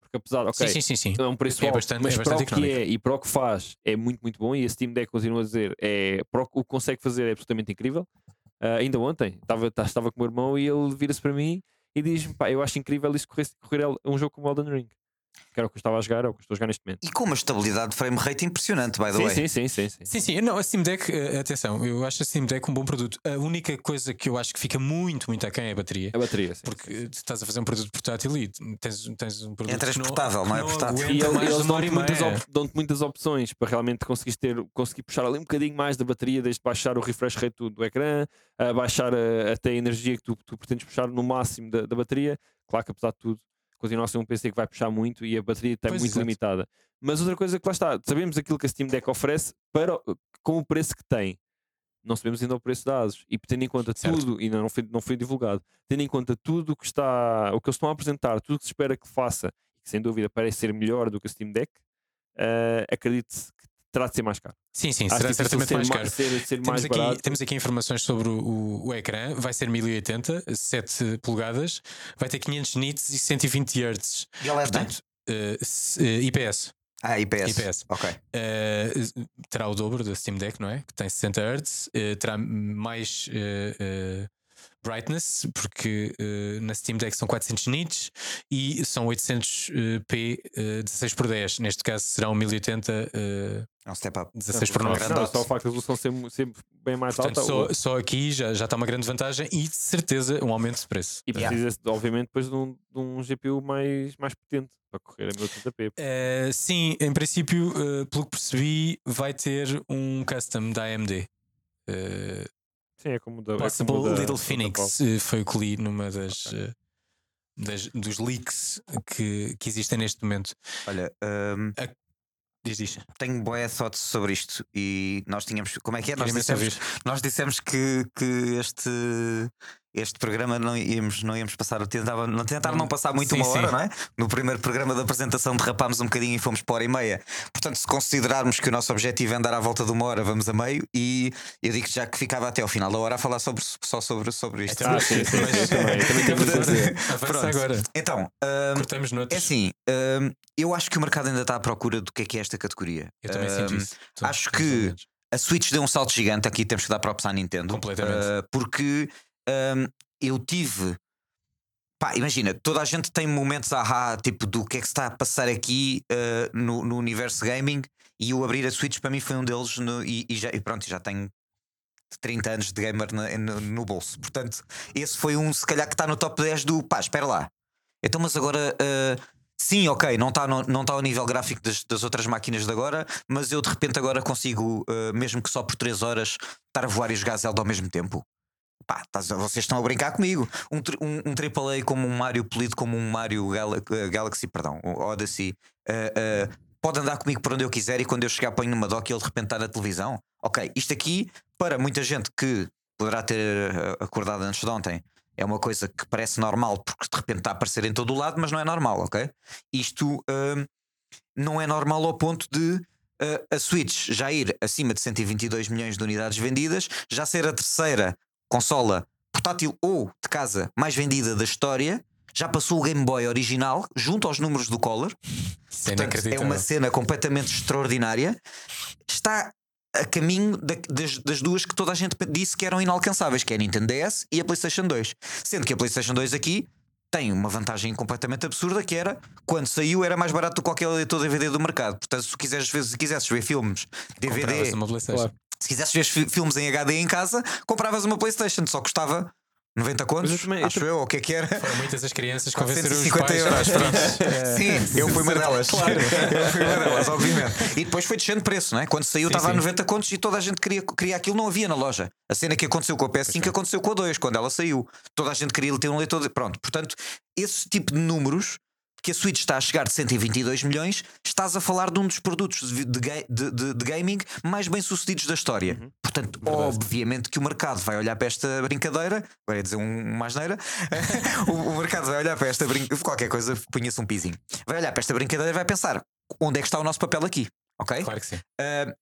Porque apesar, ok, Sim, sim, sim, é um preço É alto, bastante- mas é para o que é e para o que faz é muito, muito bom. E a Steam Deck continua a dizer é, para o que consegue fazer é absolutamente incrível. Ah, ainda ontem estava, tá- estava com o meu irmão e ele vira-se para mim e diz-me: pá, eu acho incrível isso correr, correr el- um jogo como Elden Ring. Que era o que eu estava a jogar, é o que eu estou a jogar neste momento. E com uma estabilidade de frame rate impressionante, by the Sim, way. sim, sim, sim, sim. Sim, sim, não, a Steam Deck, eh, atenção, eu acho a Steam Deck um bom produto. A única coisa que eu acho que fica muito, muito aquém é a bateria. A bateria, sim. Porque eh, tu estás a fazer um produto portátil e tens, tens um produto. É transportável, não é que portátil. E eles dão-te muitas, op- muitas opções para realmente conseguires ter, conseguir puxar ali um bocadinho mais da bateria, desde baixar o refresh rate do, do ecrã, a baixar a- até a energia que tu, tu pretendes puxar no máximo da, da bateria. Claro que apesar de tudo, continua a ser um PC que vai puxar muito e a bateria está Pois, muito exato. limitada. Mas outra coisa que lá está, sabemos aquilo que a Steam Deck oferece para, com o preço que tem. Não sabemos ainda o preço de ASUS e tendo em conta Certo. tudo, e ainda não foi, não foi divulgado, tendo em conta tudo o que está, o que eles estão a apresentar, tudo o que se espera que faça, que sem dúvida parece ser melhor do que a Steam Deck, eh, acredite que terá de ser mais caro. Sim, sim, Acho será certamente ser mais ma- caro. Ser, ser mais Temos aqui, barato. temos aqui informações sobre o, o, o ecrã. Vai ser 1080, 7 polegadas, vai ter 500 nits e 120 Hz. E ele é? Portanto, eh, se- eh, IPS. Ah, IPS. IPS. Ok. Eh, terá o dobro da Steam Deck, não é? Que tem 60 Hz. eh, terá mais eh, eh, brightness, porque eh, na Steam Deck são 400 nits e são 800p 16 por 10. Neste caso serão 1080 eh, É um step up. 16 por 9. Não, Grandote. só o facto da resolução ser, ser bem mais Portanto, alta. só, o- só aqui já, já está uma grande vantagem e de certeza um aumento de preço. E Yeah. precisa, obviamente, depois de um, de um GPU mais, mais potente para correr a 1080p. Eh, sim, em princípio, pelo que percebi, vai ter um custom da AMD. Sim, é como o da. é Possible como o da- Little da Phoenix eh, foi o que li numa das, eh, das- dos leaks que, que existem neste momento. Olha, hum, Diz, diz. tenho boé thoughts sobre isto e nós tínhamos. Como é que é? Nós dissemos, nós dissemos que, que este, este programa não íamos, não íamos passar. Tentava, não, tentar não passar muito Sim, uma hora, sim. não é? No primeiro programa da apresentação derrapámos um bocadinho e fomos para hora e meia. Portanto, se considerarmos que o nosso objetivo é andar à volta de uma hora, vamos a meio. E eu digo já que ficava até ao final da hora a falar sobre, só sobre, sobre isto. Ah, sim, sim, sim, Mas- também, também temos agora. Então, hum, Cortamos é noutros. assim, hum, eu acho que o mercado ainda está à procura do que é que é esta categoria. Eu também sinto Hum, isso. Tu- acho que-. A Switch deu um salto gigante, aqui temos que dar props à Nintendo. Completamente. Uh, porque um, eu tive. Pá, imagina, toda a gente tem momentos ahá, tipo, do que é que se está a passar aqui uh, no, no universo gaming. E o abrir a Switch para mim foi um deles. no- e, e já, e pronto, já tenho 30 anos de gamer na- no, no bolso. Portanto, esse foi um, se calhar, que está no top 10 do pá, espera lá. Então, mas agora. uh, Sim, ok, não está não tá ao nível gráfico das, das outras máquinas de agora, mas eu de repente agora consigo, uh, mesmo que só por 3 horas, estar a voar e jogar Zelda ao mesmo tempo. Pá, vocês estão a brincar comigo. Um, um, um AAA como um Mario polido, como um Mario Gala- uh, Galaxy, perdão, Odyssey, uh, uh, pode andar comigo por onde eu quiser e quando eu chegar ponho numa dock e ele de repente está na televisão. Ok, isto aqui, para muita gente que poderá ter acordado antes de ontem, é uma coisa que parece normal porque de repente está a aparecer em todo o lado, mas não é normal, ok? Isto um, não é normal ao ponto de a Switch já ir acima de 122 milhões de unidades vendidas, já ser a terceira consola portátil ou de casa mais vendida da história. Já passou o Game Boy original junto aos números do Color. Isso é Portanto, é uma cena completamente extraordinária. Está a caminho da- das, das duas que toda a gente disse que eram inalcançáveis, que é a Nintendo DS e a PlayStation 2. Sendo que a PlayStation 2 aqui tem uma vantagem completamente absurda que era quando saiu era mais barato do que qualquer leitor DVD do mercado. Portanto, se quiseres ver, se quisesses ver filmes DVD, Claro. se quisesses ver fi- filmes em HD em casa, compravas uma PlayStation, só custava 90 contos, eu também- acho eu, ou o que é que era? Foram muitas as crianças convenceram os 450 pais. euros. pronto. Sim, eu fui uma delas. Eu fui uma delas, obviamente. E depois foi descendo de preço, não é? Quando saiu estava a sim. 90 contos e toda a gente queria, queria aquilo, não havia na loja. A cena que aconteceu com a PS5 aconteceu com a 2, quando ela saiu. Toda a gente queria ter um leitor. De... Pronto, portanto, esse tipo de números que a Switch está a chegar de 122 milhões, estás a falar de um dos produtos de, de de- de- gaming mais bem sucedidos da história. Portanto, obviamente que o mercado vai olhar para esta brincadeira, agora ia dizer um, uma asneira, o, o mercado vai olhar para esta brincadeira, qualquer coisa, punha-se um pizinho, vai olhar para esta brincadeira e vai pensar onde é que está o nosso papel aqui, ok? Claro que sim. Uh,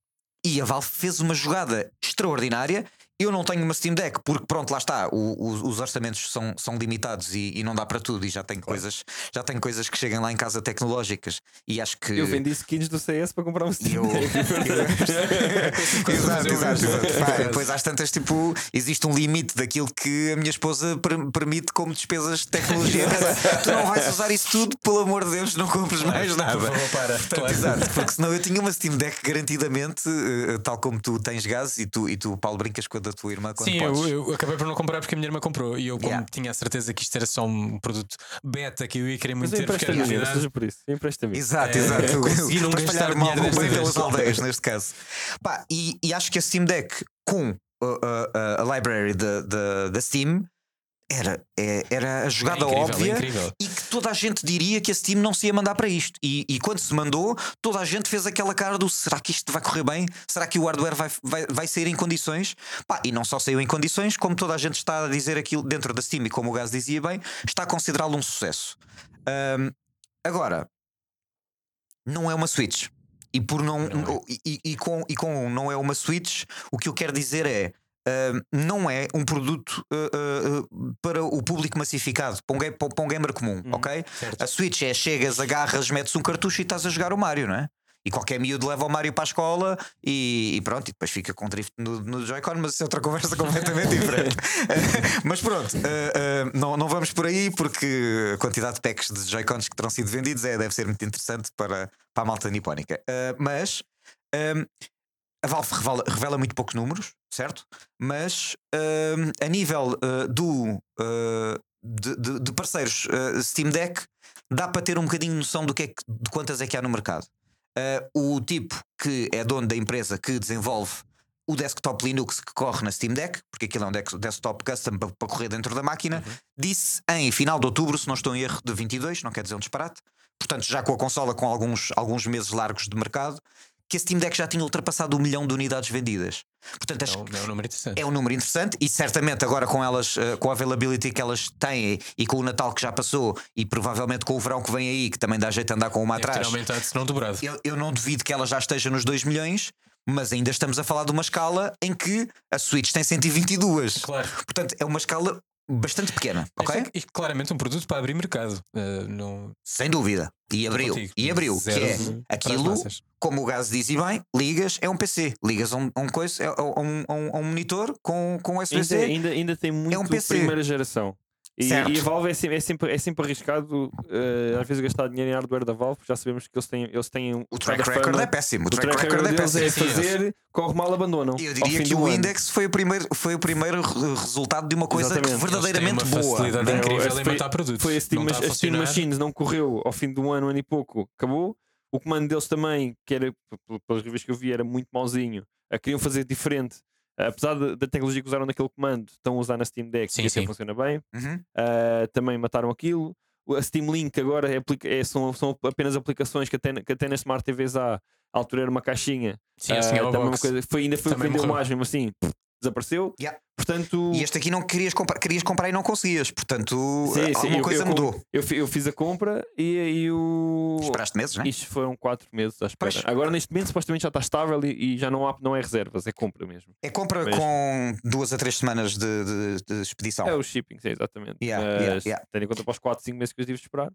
e a Valve fez uma jogada extraordinária eu não tenho uma Steam Deck porque, pronto, lá está, o- o- os orçamentos são, são limitados e, e não dá para tudo. E já tenho, coisas, já tenho coisas que chegam lá em casa tecnológicas. E acho que. Eu vendi skins do CS para comprar um Steam eu- Deck. exato, exato, exato. Pá, Por depois às tantas, tipo, existe um limite daquilo que a minha esposa per- permite como despesas de tecnologia. tu não vais usar isso tudo, pelo amor de Deus, não compres mais nada. Por favor, para. Portanto, Exato, porque senão eu tinha uma Steam Deck garantidamente, eh, tal como tu tens gás e tu, e tu Paulo, brincas com a da tua irmã quando Sim, podes. eu, eu acabei por não comprar porque a minha irmã comprou e eu, como Yeah. tinha a certeza que isto era só um produto beta que eu ia querer muito Mas ter, porque era novidade. seja por isso. Empresta-me. Exato, É, exato. é conseguir não gastar espalhar mal desta pelas aldeias, neste caso. Pá, e, e acho que a Steam Deck com uh, uh, uh, a library da- da da Steam era, é- era a É jogada incrível, é óbvia incrível. e que toda a gente diria que a Steam não se ia mandar para isto. E, e quando se mandou, toda a gente fez aquela cara do será que isto vai correr bem? Será que o hardware vai, vai, vai sair em condições? Pá, e não só saiu em condições, como toda a gente está a dizer aquilo dentro da Steam e como o Gás dizia bem, está a considerá-lo um sucesso. Agora, não é uma Switch. E, por não, Não é. e, e- e com, e com não é uma Switch, o que eu quero dizer é. Não é um produto ah, ah, para o público massificado, para um, ga- para um gamer comum, ok? Certo. A Switch é chegas, agarras, metes um cartucho e estás a jogar o Mario, não é? E qualquer miúdo leva o Mario para a escola e, e pronto, e depois fica com drift no, no Joy-Con, mas isso é outra conversa completamente diferente. mas pronto, não, não vamos por aí porque a quantidade de packs de Joy-Cons que terão sido vendidos é, deve ser muito interessante para, para a malta nipónica. Mas a Valve revela, revela muito poucos números, certo? Mas ehm, a nível eh, do. eh, de, de- de parceiros Steam Deck, dá para ter um bocadinho noção do que é que- de quantas é que há no mercado. O tipo que é dono da empresa que desenvolve o desktop Linux que corre na Steam Deck, porque aquilo é um desktop custom para, para correr dentro da máquina, disse em final de outubro, se não estou em erro, de 22, não quer dizer um disparate, portanto, já com a consola com alguns, alguns meses largos de mercado, que a Steam Deck já tinha ultrapassado um milhão de unidades vendidas. Portanto, É um, é um número interessante. é um número interessante e certamente agora com elas, eh, com a availability que elas têm e com o Natal que já passou e provavelmente com o verão que vem aí, que também dá jeito de andar com uma Deve ter atrás, aumentado, se não dobrado. eu, eu não duvido que ela já esteja nos 2 milhões, mas ainda estamos a falar de uma escala em que a Switch tem 122. Claro. Portanto, é uma escala bastante pequena, ok? Isto é- isto claramente um produto para abrir mercado. Uh, não, Sem dúvida. E abriu. contigo. E abriu. Zero que é aquilo, como o Gás diz e bem, ligas, é um PC. Ligas a um, um coisa, é- a um, um- um monitor com, com USB-C. Ainda, ainda, ainda tem muito um PC. primeira geração. E, e a Valve é sempre, é sempre, é sempre arriscado, eh, às vezes, gastar dinheiro em hardware da Valve, porque já sabemos que eles têm, eles têm um O track de record fama. é péssimo. O O track, record é deles péssimo. é fazer, corre mal, abandonam. Eu ao diria fim que o ano. Index foi o primeiro, foi o primeiro re- resultado de uma coisa Exatamente. Eles têm verdadeiramente uma boa. facilidade Não, incrível esse em foi- matar produtos. Foi a Steam, Não a a Steam. Machines, não correu ao fim do ano, ano e pouco, acabou. O comando deles também, que era, pelas reviews que eu vi, era muito mauzinho. Ah, queriam fazer diferente. Apesar de- da tecnologia que usaram naquele comando, estão a usar na Steam Deck Sim, e sim. funciona bem. Uhum. Uh, também mataram aquilo. A Steam Link agora é é- são, são apenas aplicações que até, na- que até na Smart TVs há. À altura era uma caixinha. Sim, Uh, assim, é o também uma coisa, foi, ainda foi vendeu morreu. mais, mesmo assim, desapareceu. Yeah. Portanto, E este aqui não querias comprar, querias comprar e não conseguias. Portanto, sim, sim, alguma eu- coisa eu, mudou. Eu, eu fiz a compra e aí o. Esperaste meses, né? Isto foram 4 meses à espera. Pois. Agora, neste momento, supostamente já está estável e, e já não, há, não é reservas, é compra mesmo. É compra Mas- com duas a três semanas de, de- de expedição. É o shipping, sim, exatamente. Yeah, Mas, yeah, yeah. Tendo em conta para os 4, 5 meses que eu tive de esperar.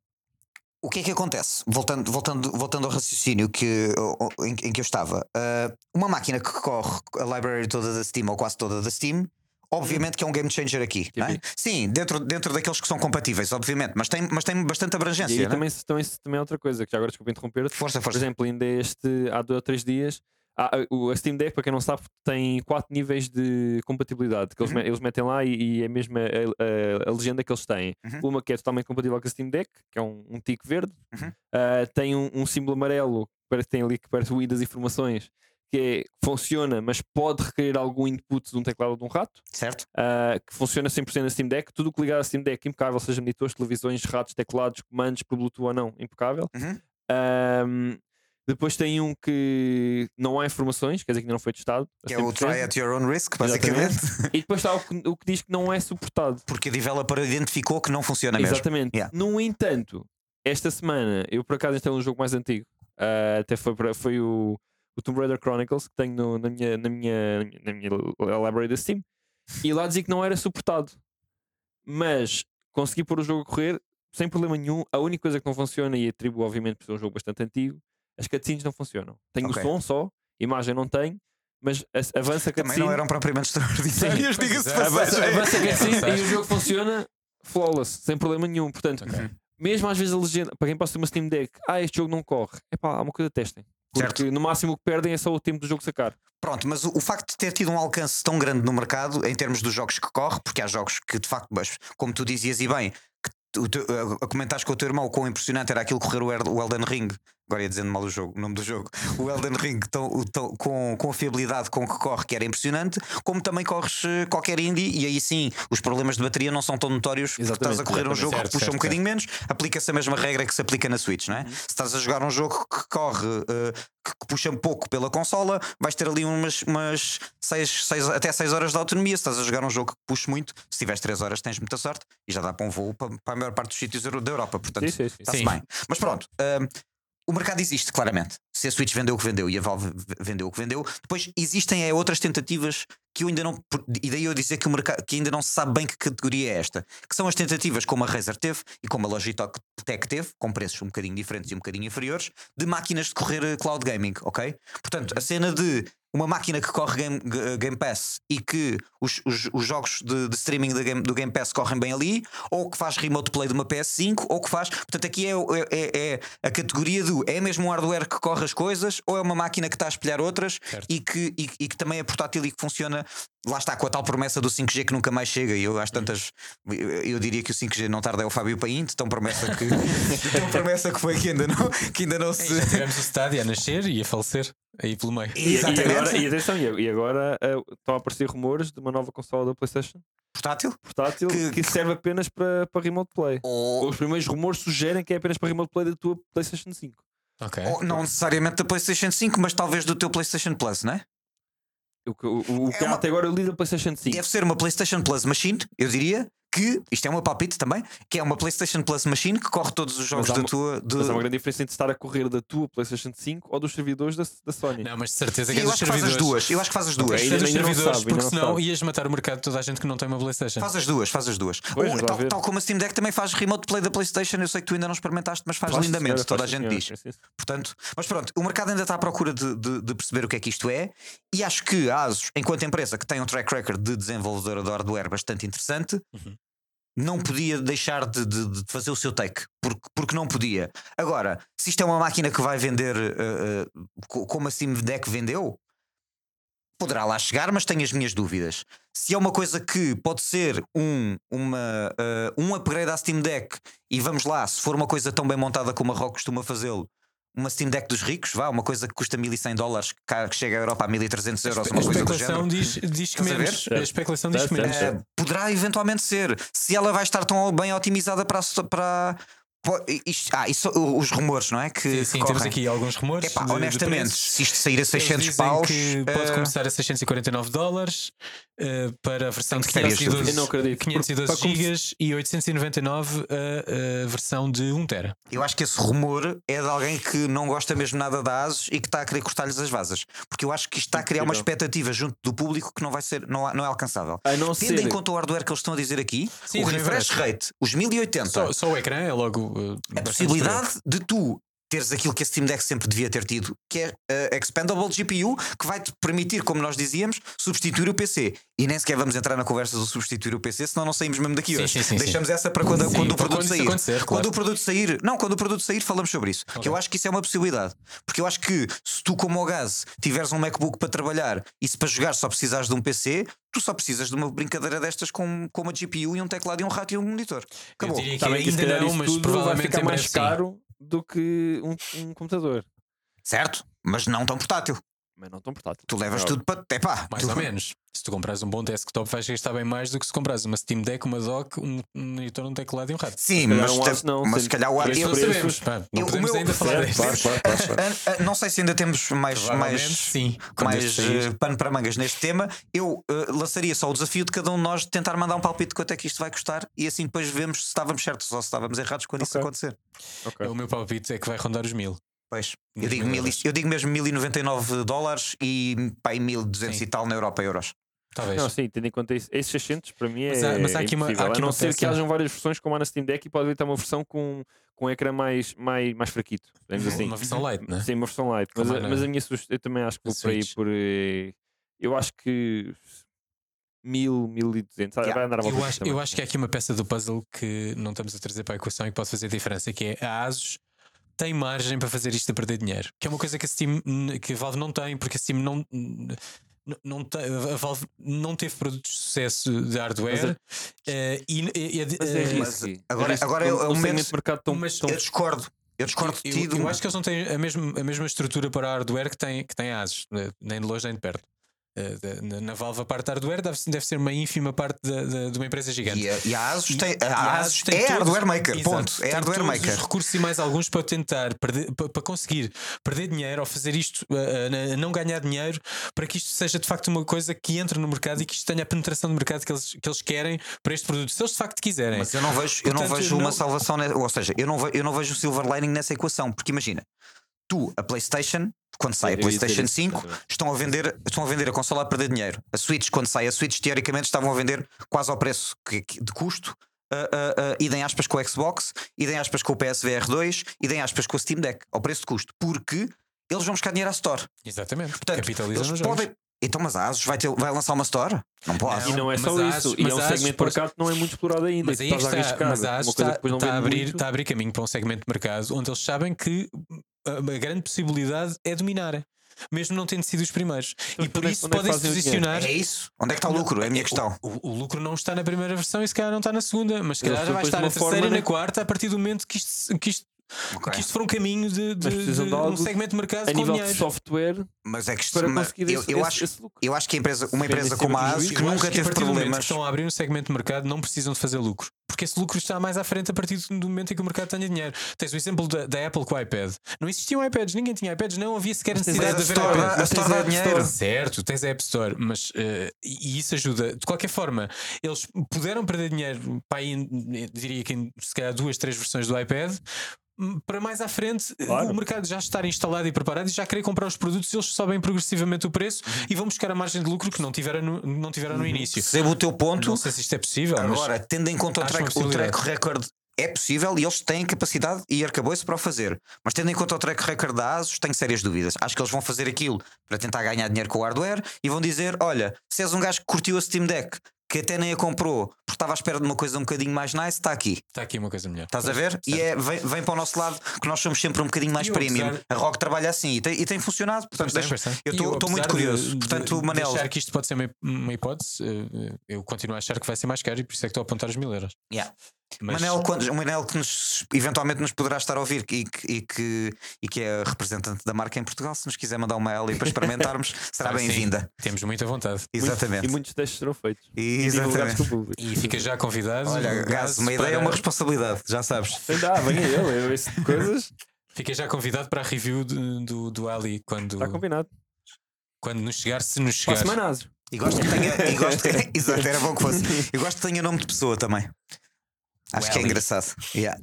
O que é que acontece? Voltando, voltando, voltando ao raciocínio que, em, em que eu estava, ah, uma máquina que corre a library toda da Steam ou quase toda da Steam. Obviamente que é um game changer aqui, não é? Sim. Dentro, dentro daqueles que são compatíveis, obviamente, mas tem, mas tem bastante E abrangência. não é? também, também, também é outra coisa, que já agora desculpa interromper Força, Por força. exemplo, ainda este, há dois ou três dias, há- a- o- a Steam Deck, para quem não sabe, tem quatro níveis de compatibilidade que eles, Uhum. me- eles metem lá e, e é mesmo a, a- a legenda que eles têm. Uhum. Uma que é totalmente compatível com a Steam Deck, que é um, um tique verde, Uhum. Ah, tem um, um símbolo amarelo que tem ali que parece o I das informações. Que é, funciona, mas pode requerer algum input de um teclado ou de um rato. Certo? Uh, que funciona 100% na Steam Deck. Tudo o que ligar à Steam Deck, impecável, seja monitores, televisões, ratos, teclados, comandos, por Bluetooth ou não, impecável. Uhum. Um, depois tem um que não há informações, quer dizer que ainda não foi testado. Que é o 100%. try at your own risk, basicamente. E depois está o que, o que diz que não é suportado. Porque a developer identificou que não funciona mesmo. Exatamente. Yeah. No entanto, esta semana eu por acaso instalei um jogo mais antigo. Uh, até foi, para- foi o, o Tomb Raider Chronicles, que tenho no- na, minha, na, minha, na minha library da Steam, e lá dizia que não era suportado. Mas consegui pôr o jogo a correr sem problema nenhum. A única coisa que não funciona, e atribuo obviamente por ser um jogo bastante antigo, as cutscenes não funcionam. Tenho Ok. o som só, imagem não tenho, mas a- avança a Também cutscene. não eram propriamente extraordinárias, diga-se é. Avança, passagem. avança a cutscene e o jogo funciona flawless, sem problema nenhum. Portanto, Ok. mesmo às vezes a legenda, para quem possa ter uma Steam Deck, ah, este jogo não corre, é pá, há uma coisa testem. Porque Certo. no máximo o que perdem é só o tempo do jogo sacar. Pronto, mas o, o facto de ter tido um alcance tão grande no mercado, em termos dos jogos que corre, porque há jogos que de facto, mas, como tu dizias e bem, que tu, tu, a, a comentares com o teu irmão o quão impressionante era aquilo correr o, Er- o Elden Ring. Agora ia dizendo mal o jogo, o nome do jogo. O Elden Ring tão, tão- com, com a fiabilidade com que corre, que era impressionante, como também corres eh, qualquer indie, e aí sim os problemas de bateria não são tão notórios porque estás a correr um jogo Certo, que puxa certo, um bocadinho menos, aplica-se a mesma regra que se aplica na Switch, não é? Se estás a jogar um jogo que corre, eh, que puxa um pouco pela consola, vais ter ali umas, umas seis, seis, até 6 horas de autonomia. Se estás a jogar um jogo que puxa muito, se tiveres 3 horas, tens muita sorte e já dá para um voo para, para a maior parte dos sítios da Europa. Portanto, está-se bem. Mas pronto. hum, o mercado existe, claramente. Se a Switch vendeu o que vendeu e a Valve vendeu o que vendeu, depois existem é, outras tentativas que eu ainda não. E daí eu dizer que, o mercado, que ainda não se sabe bem que categoria é esta. Que são as tentativas como a Razer teve e como a Logitech Tech teve, com preços um bocadinho diferentes e um bocadinho inferiores, de máquinas de correr eh, cloud gaming, ok? Portanto, a cena de uma máquina que corre Game, Game Pass e que os, os, os jogos de, de streaming da game- do Game Pass correm bem ali, ou que faz remote play de uma PS5, ou que faz. Portanto, aqui é, é, é- é a categoria do é mesmo um hardware que corre as coisas, ou é uma máquina que está a espelhar outras e que, e, e que também é portátil e que funciona. Lá está, com a tal promessa do 5G que nunca mais chega. E eu às tantas. Eu, diria que o 5G não tarda é o Fábio Painte, tão promessa que. tão promessa que foi que ainda não, que ainda não se. Já tivemos o Stadia a nascer e a falecer aí pelo meio. E, e Exatamente. agora, e atenção, e e agora eh, estão a aparecer rumores de uma nova consola da PlayStation Portátil? portátil Que- que, serve apenas para, para remote play. Ou, Os primeiros rumores sugerem que é apenas para remote play da tua PlayStation 5. Ok. ou não necessariamente da PlayStation 5, mas talvez do teu PlayStation Plus, não é? O que, o, o É que há uma- até agora eu li da PlayStation 5. Deve ser uma PlayStation Plus Machine, eu diria. Que, isto é uma palpite também, que é uma PlayStation Plus Machine que corre todos os jogos da uma- tua. de- Mas há uma grande diferença entre estar a correr da tua PlayStation 5 ou dos servidores da, da Sony. Não, mas de certeza Sim, que é eu dos acho que faz as duas. Eu acho que faz as duas. Ok. Isso é dos Ainda não servidores, sabe, porque não senão sabe. ias matar o mercado de toda a gente que não tem uma PlayStation. Faz as duas, faz as duas. Pois, tal, tal como a Steam Deck também faz remote play da PlayStation, eu sei que tu ainda não experimentaste, mas faz Faz, lindamente, senhora, toda a gente senhora. diz. Portanto, mas pronto, o mercado ainda está à procura de, de- de perceber o que é que isto é, e acho que a ASUS, enquanto empresa que tem um track record de desenvolvedora de hardware bastante interessante, Uhum. Não podia deixar de, de- de fazer o seu take, porque, porque não podia. Agora, se isto é uma máquina que vai vender eh, co- como a Steam Deck vendeu, poderá lá chegar, mas tenho as minhas dúvidas. Se é uma coisa que pode ser um, uma, eh, um upgrade à Steam Deck, e vamos lá, se for uma coisa tão bem montada como a Rock costuma fazê-lo, uma Steam Deck dos ricos, vá, uma coisa que custa 1100 dólares, que chega à Europa a 1300 euros, uma coisa do especulação género. diz, diz que Estás a ver? menos. A especulação diz que menos. Eh, poderá eventualmente ser. Se ela vai estar tão bem otimizada para. para, ah, isso, os rumores, não é? Que, Sim, sim, temos aqui alguns rumores. Epá, de- de honestamente, preços. se isto sair a Eles 600 dizem paus. que pode eh, começar a 649 dólares eh, para a versão de Sérias 512, dúvidas. Eu não acredito. 512 Para come- gigas e 899 a, a versão de 1 tera. Eu acho que esse rumor é de alguém que não gosta mesmo nada da ASUS e que está a querer cortar-lhes as vasas. Porque eu acho que isto está a criar uma expectativa junto do público que não vai ser, não, não é alcançável. Não Tendo ser. em conta o hardware que eles estão a dizer aqui, Sim, o também refresh rate, os 1080, Só, só o ecrã é logo. eh, a possibilidade de tu teres aquilo que a Steam Deck sempre devia ter tido, que é a Expandable GPU, que vai te permitir, como nós dizíamos, substituir o PC. E nem sequer vamos entrar na conversa do substituir o PC, senão não saímos mesmo daqui Sim, hoje. sim, sim, Deixamos essa para quando, Sim, quando o produto sair. claro. Quando o produto sair, não, quando o produto sair, falamos sobre isso. Que eu acho que isso é uma possibilidade. Porque eu acho que se tu, como o gás, tiveres um MacBook para trabalhar e se para jogar só precisares de um PC, tu só precisas de uma brincadeira destas com, com uma GPU e um teclado e um rato e um monitor. Eu Acabou. diria que Tá bem que ainda calhar não, mas tudo vai provavelmente ficar mais caro do que um, um computador. Certo? Mas não tão portátil. Mas não tão portátil. Tu levas É tudo para. Epá, Mais tu- ou menos. Se tu compras um bom desktop, vais gastar bem mais do que se compras uma Steam Deck, uma dock, um monitor, um teclado e um rato. Sim, mas, um te- aço não, mas se calhar o preço eu- Não sabemos, pá, não eu- podemos meu- ainda falar claro, claro, claro. Ah, ah, não sei se ainda temos mais, mais, sim. Mais eh, pano para mangas neste tema. Eu eh, lançaria só o desafio de cada um de nós de tentar mandar um palpite de quanto é que isto vai custar e assim depois vemos se estávamos certos ou se estávamos errados quando isso Ok. acontecer. Ok. O meu palpite é que vai rondar os mil. Pois. Eu digo, mil e- eu digo mesmo 1099 dólares e pá, 1200 Sim. e tal na Europa euros. Talvez. Não, sim, tendo em conta isso, esses 600 para mim é. Mas há- mas há aqui uma- há aqui a não uma ser que hajam várias versões, como há na Steam Deck, e pode haver também uma versão com, com um ecrã mais, mais, mais fraquito. assim. Uma versão light, né? Sim, uma versão light. Mas, a, é mas a minha sugestão, eu também acho que vou por aí Switch. por. eh, Eu acho que. 1000, 1200. Yeah. Vai andar à volta Eu acho, também. eu acho que há aqui uma peça do puzzle que não estamos a trazer para a equação e que pode fazer diferença, que é a Asus tem margem para fazer isto a perder dinheiro, que é uma coisa que a Steam que a Valve não tem, porque a Steam não, não, não tem, a Valve não teve produtos de sucesso de hardware eh, e, e- e- Mas é eh, risky. agora- risky. agora é o- é momento- de mercado tão, mas tão Eu discordo. Eu discordo de eu, ti. eu acho que eles não têm a mesma, a mesma estrutura para hardware que tem, que tem a Asus, eh, nem de longe nem de perto. Eh, na, na Valve, a parte de hardware deve, deve ser uma ínfima parte da- da- de uma empresa gigante. E a, e a Asus tem. e A Asus tem é todos- hardware maker. Exato, Ponto. É hardware maker. os recursos e mais alguns para tentar perder, para, conseguir perder dinheiro ou fazer isto, a, a não ganhar dinheiro, para que isto seja de facto uma coisa que entre no mercado e que isto tenha a penetração do mercado que eles, que eles querem para este produto. Se eles de facto quiserem. Mas eu não vejo, eu não Portanto, vejo uma não- salvação, ou seja, eu não, ve- eu não vejo o silver lining nessa equação, porque imagina, tu, a PlayStation, quando sai a PlayStation isso, 5, exatamente. estão a vender, estão a vender a consola a perder dinheiro. A Switch, quando sai a Switch, teoricamente estavam a vender quase ao preço que- que- de custo. Uh, uh, uh, idem aspas com o Xbox, idem aspas com o PSVR 2, idem aspas com o Steam Deck, ao preço de custo, porque eles vão buscar dinheiro à Store. Exatamente. Portanto, capitalizam eles podem. Então, mas a Asus vai, ter, vai lançar uma Store? Não pode. E não é Mas só a isso. Asus- e é um a Asus segmento de mercado que não é muito explorado ainda. Mas aí a está, arriscar. mas a uma Asus coisa está, não está a abrir, está a abrir caminho para um segmento de mercado onde eles sabem que a, grande possibilidade é dominar, mesmo não tendo sido os primeiros. Então, e por é- isso é podem se posicionar. É isso? Onde é que está o lucro? É a minha questão. O, o- o lucro não está na primeira versão e se calhar não está na segunda, mas se calhar já vai estar na terceira e na quarta a partir do momento que isto, que isto, Ok. que isto for um caminho de, de- de de um segmento de mercado A com nível de dinheiro. software Mas é que para mas conseguir eu, esse, eu acho, esse lucro. eu acho que a empresa, uma empresa em como a Asus que nunca teve momento que problemas. estão a abrir um segmento de mercado não precisam de fazer lucro, porque esse lucro está mais à frente a partir do momento em que o mercado tenha dinheiro. Tens o exemplo da, da Apple com o iPad. Não existiam iPads, ninguém tinha iPads, não havia sequer Mas necessidade de a haver Store, iPads. a Store dá a dinheiro. Store. Certo, tens a App Store, mas eh, e isso ajuda. De qualquer forma, eles puderam perder dinheiro para aí, diria que em se calhar duas, três versões do iPad. Para mais à frente, eh, Claro. o mercado já estar instalado e preparado e já querer comprar os produtos, eles sobem progressivamente o preço Uhum. e vão buscar a margem de lucro que não tiveram no, não tiveram no início. Percebo o teu ponto. Não sei se isto é possível, Agora, tendo em conta o track, o track record é possível e eles têm capacidade e arcabouço para o fazer. Mas tendo em conta o track record da ASUS, tenho sérias dúvidas. Acho que eles vão fazer aquilo para tentar ganhar dinheiro com o hardware e vão dizer: olha, se és um gajo que curtiu a Steam Deck, que até nem a comprou porque estava à espera de uma coisa um bocadinho mais nice, está aqui. está aqui uma coisa melhor. Estás a ver? E é, vem, vem para o nosso lado que nós somos sempre um bocadinho mais eu, premium. apesar- A Rock trabalha assim e tem, e tem funcionado. Portanto, deixa- eu estou muito curioso. de- Portanto, de Manel, achar que isto pode ser uma, uma hipótese, eh, eu continuo a achar que vai ser mais caro e por isso é que estou a apontar os mil euros. Yeah. Mas- Manel, quando, Manel que nos, eventualmente nos poderá estar a ouvir e que, e, que, e que é representante da marca em Portugal, se nos quiser mandar uma L para experimentarmos, será bem-vinda. Temos muita vontade. Exatamente. E muitos testes serão feitos. E Exatamente. público. E fica já convidado. Olha, Gás, uma ideia é uma responsabilidade, já sabes. Dá, vem a ele, eu esse tipo de coisas. Fica já convidado para a review do, do, do Ali quando, Está combinado. quando nos chegar, se nos Para a chegar. semana. E gosto que tenha. E gosto que, exato, era bom que fosse. E gosto que tenha nome de pessoa também. Acho que é Ellie. engraçado. Yeah.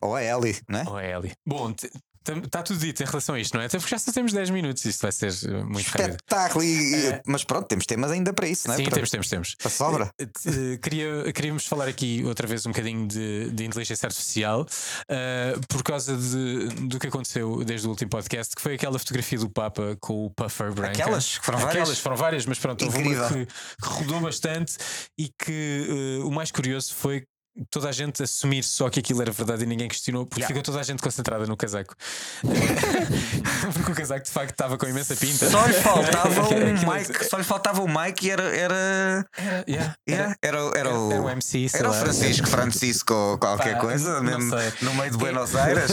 Ou a Ellie, não é? Oh, é Ali. Bom, está tudo dito em relação a isto, não é? Até porque já só temos 10 minutos, isto vai ser eh, muito rápido. Espetáculo! É. Mas pronto, temos temas ainda para isso, não é? Sim, para, temos, temos, temos. para sobra. Eh, Queria, queríamos falar aqui outra vez um bocadinho de, de inteligência artificial eh, por causa de, do que aconteceu desde o último podcast, que foi aquela fotografia do Papa com o Puffer branca. Aquelas? Que foram várias? Aquelas foram várias, mas pronto, houve uma que, que rodou bastante e que eh, o mais curioso foi toda a gente assumir só que aquilo era verdade e ninguém questionou, porque Yeah. ficou toda a gente concentrada no casaco. porque o casaco de facto estava com imensa pinta. Só lhe faltava Aquilo- mic, só lhe faltava um mic e era. era... Era, yeah, Yeah, era, era, era, o, era o MC, era o. Francisco, Francisco ou qualquer Pá, coisa, mesmo no meio de Buenos Aires.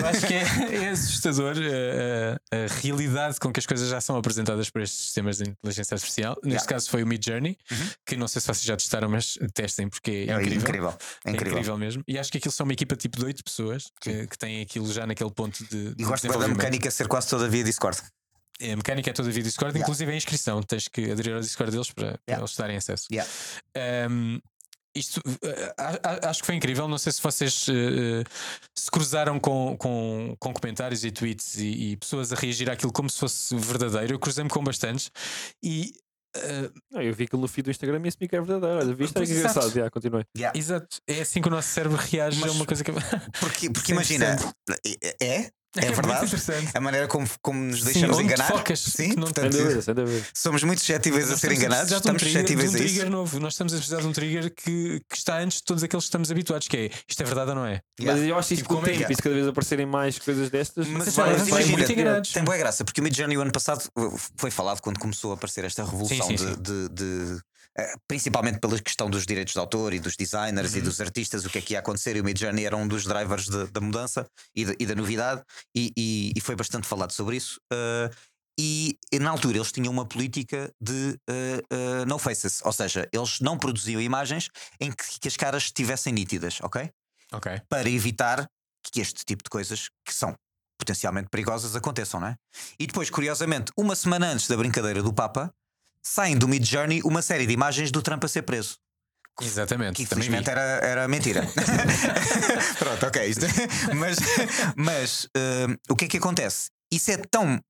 Eu acho que é, é assustador uh, a, a realidade com que as coisas já são apresentadas por estes sistemas de inteligência artificial. Neste. Uhum. caso foi o Mid Journey, que não sei se vocês já testaram, mas testem porque é, É incrível. incrível. É É incrível. incrível mesmo. E acho que aquilo são uma equipa tipo de 8 pessoas que, que têm aquilo já naquele ponto de. E de gosto bem da mecânica ser quase toda via Discord. É, A mecânica é toda via Discord, Yeah. inclusive a inscrição. Tens que aderir ao Discord deles para, para Yeah. eles darem acesso. Yeah. Um, isto uh, a- a- acho que foi incrível. Não sei se vocês uh, se cruzaram com, com, com comentários e tweets e, e pessoas a reagir àquilo como se fosse verdadeiro. Eu cruzei-me com bastantes e. uh, Não, eu vi aquilo no feed do Instagram e assumi que é verdadeiro. Olha, viste? Que exato. engraçado. Já, continue. Yeah. exato, é assim que o nosso cérebro reage a Mas- uma coisa que Porque, porque imagina, é, é, muito verdade. A maneira como, como nos Sim, deixamos onde enganar. focas, Sim, não- Sem portanto, dúvida, sem dúvida. somos muito suscetíveis a ser estamos enganados. precisar de um Estamos trigger- suscetíveis de a um isso. trigger novo. Nós estamos a precisar de um trigger que, que está antes de todos aqueles que estamos habituados, que é isto é verdade ou não é? Yeah. Mas eu acho isso Tipo, com o é tempo, que é? e se cada vez aparecerem mais coisas destas. Mas vai- vamos imagina, muito enganados. tem boa graça, porque o Midjourney o ano passado foi falado quando começou a aparecer esta revolução Sim, sim, de- sim. de- de, principalmente pela questão dos direitos de autor e dos designers Uhum. e dos artistas, o que é que ia acontecer. E o Midjourney era um dos drivers de- da mudança e, da- e da novidade, e, e- e foi bastante falado sobre isso. Uh, e, e na altura eles tinham uma política de uh, uh, no faces, ou seja, eles não produziam imagens em que, que as caras estivessem nítidas, ok? Ok. para evitar que este tipo de coisas que são potencialmente perigosas aconteçam, não é? E depois, curiosamente, uma semana antes da brincadeira do Papa, saem do Mid Journey uma série de imagens do Trump a ser preso. Exatamente. Que infelizmente era, era mentira. Pronto, ok. mas mas hum, o que é que acontece? Isso é tão.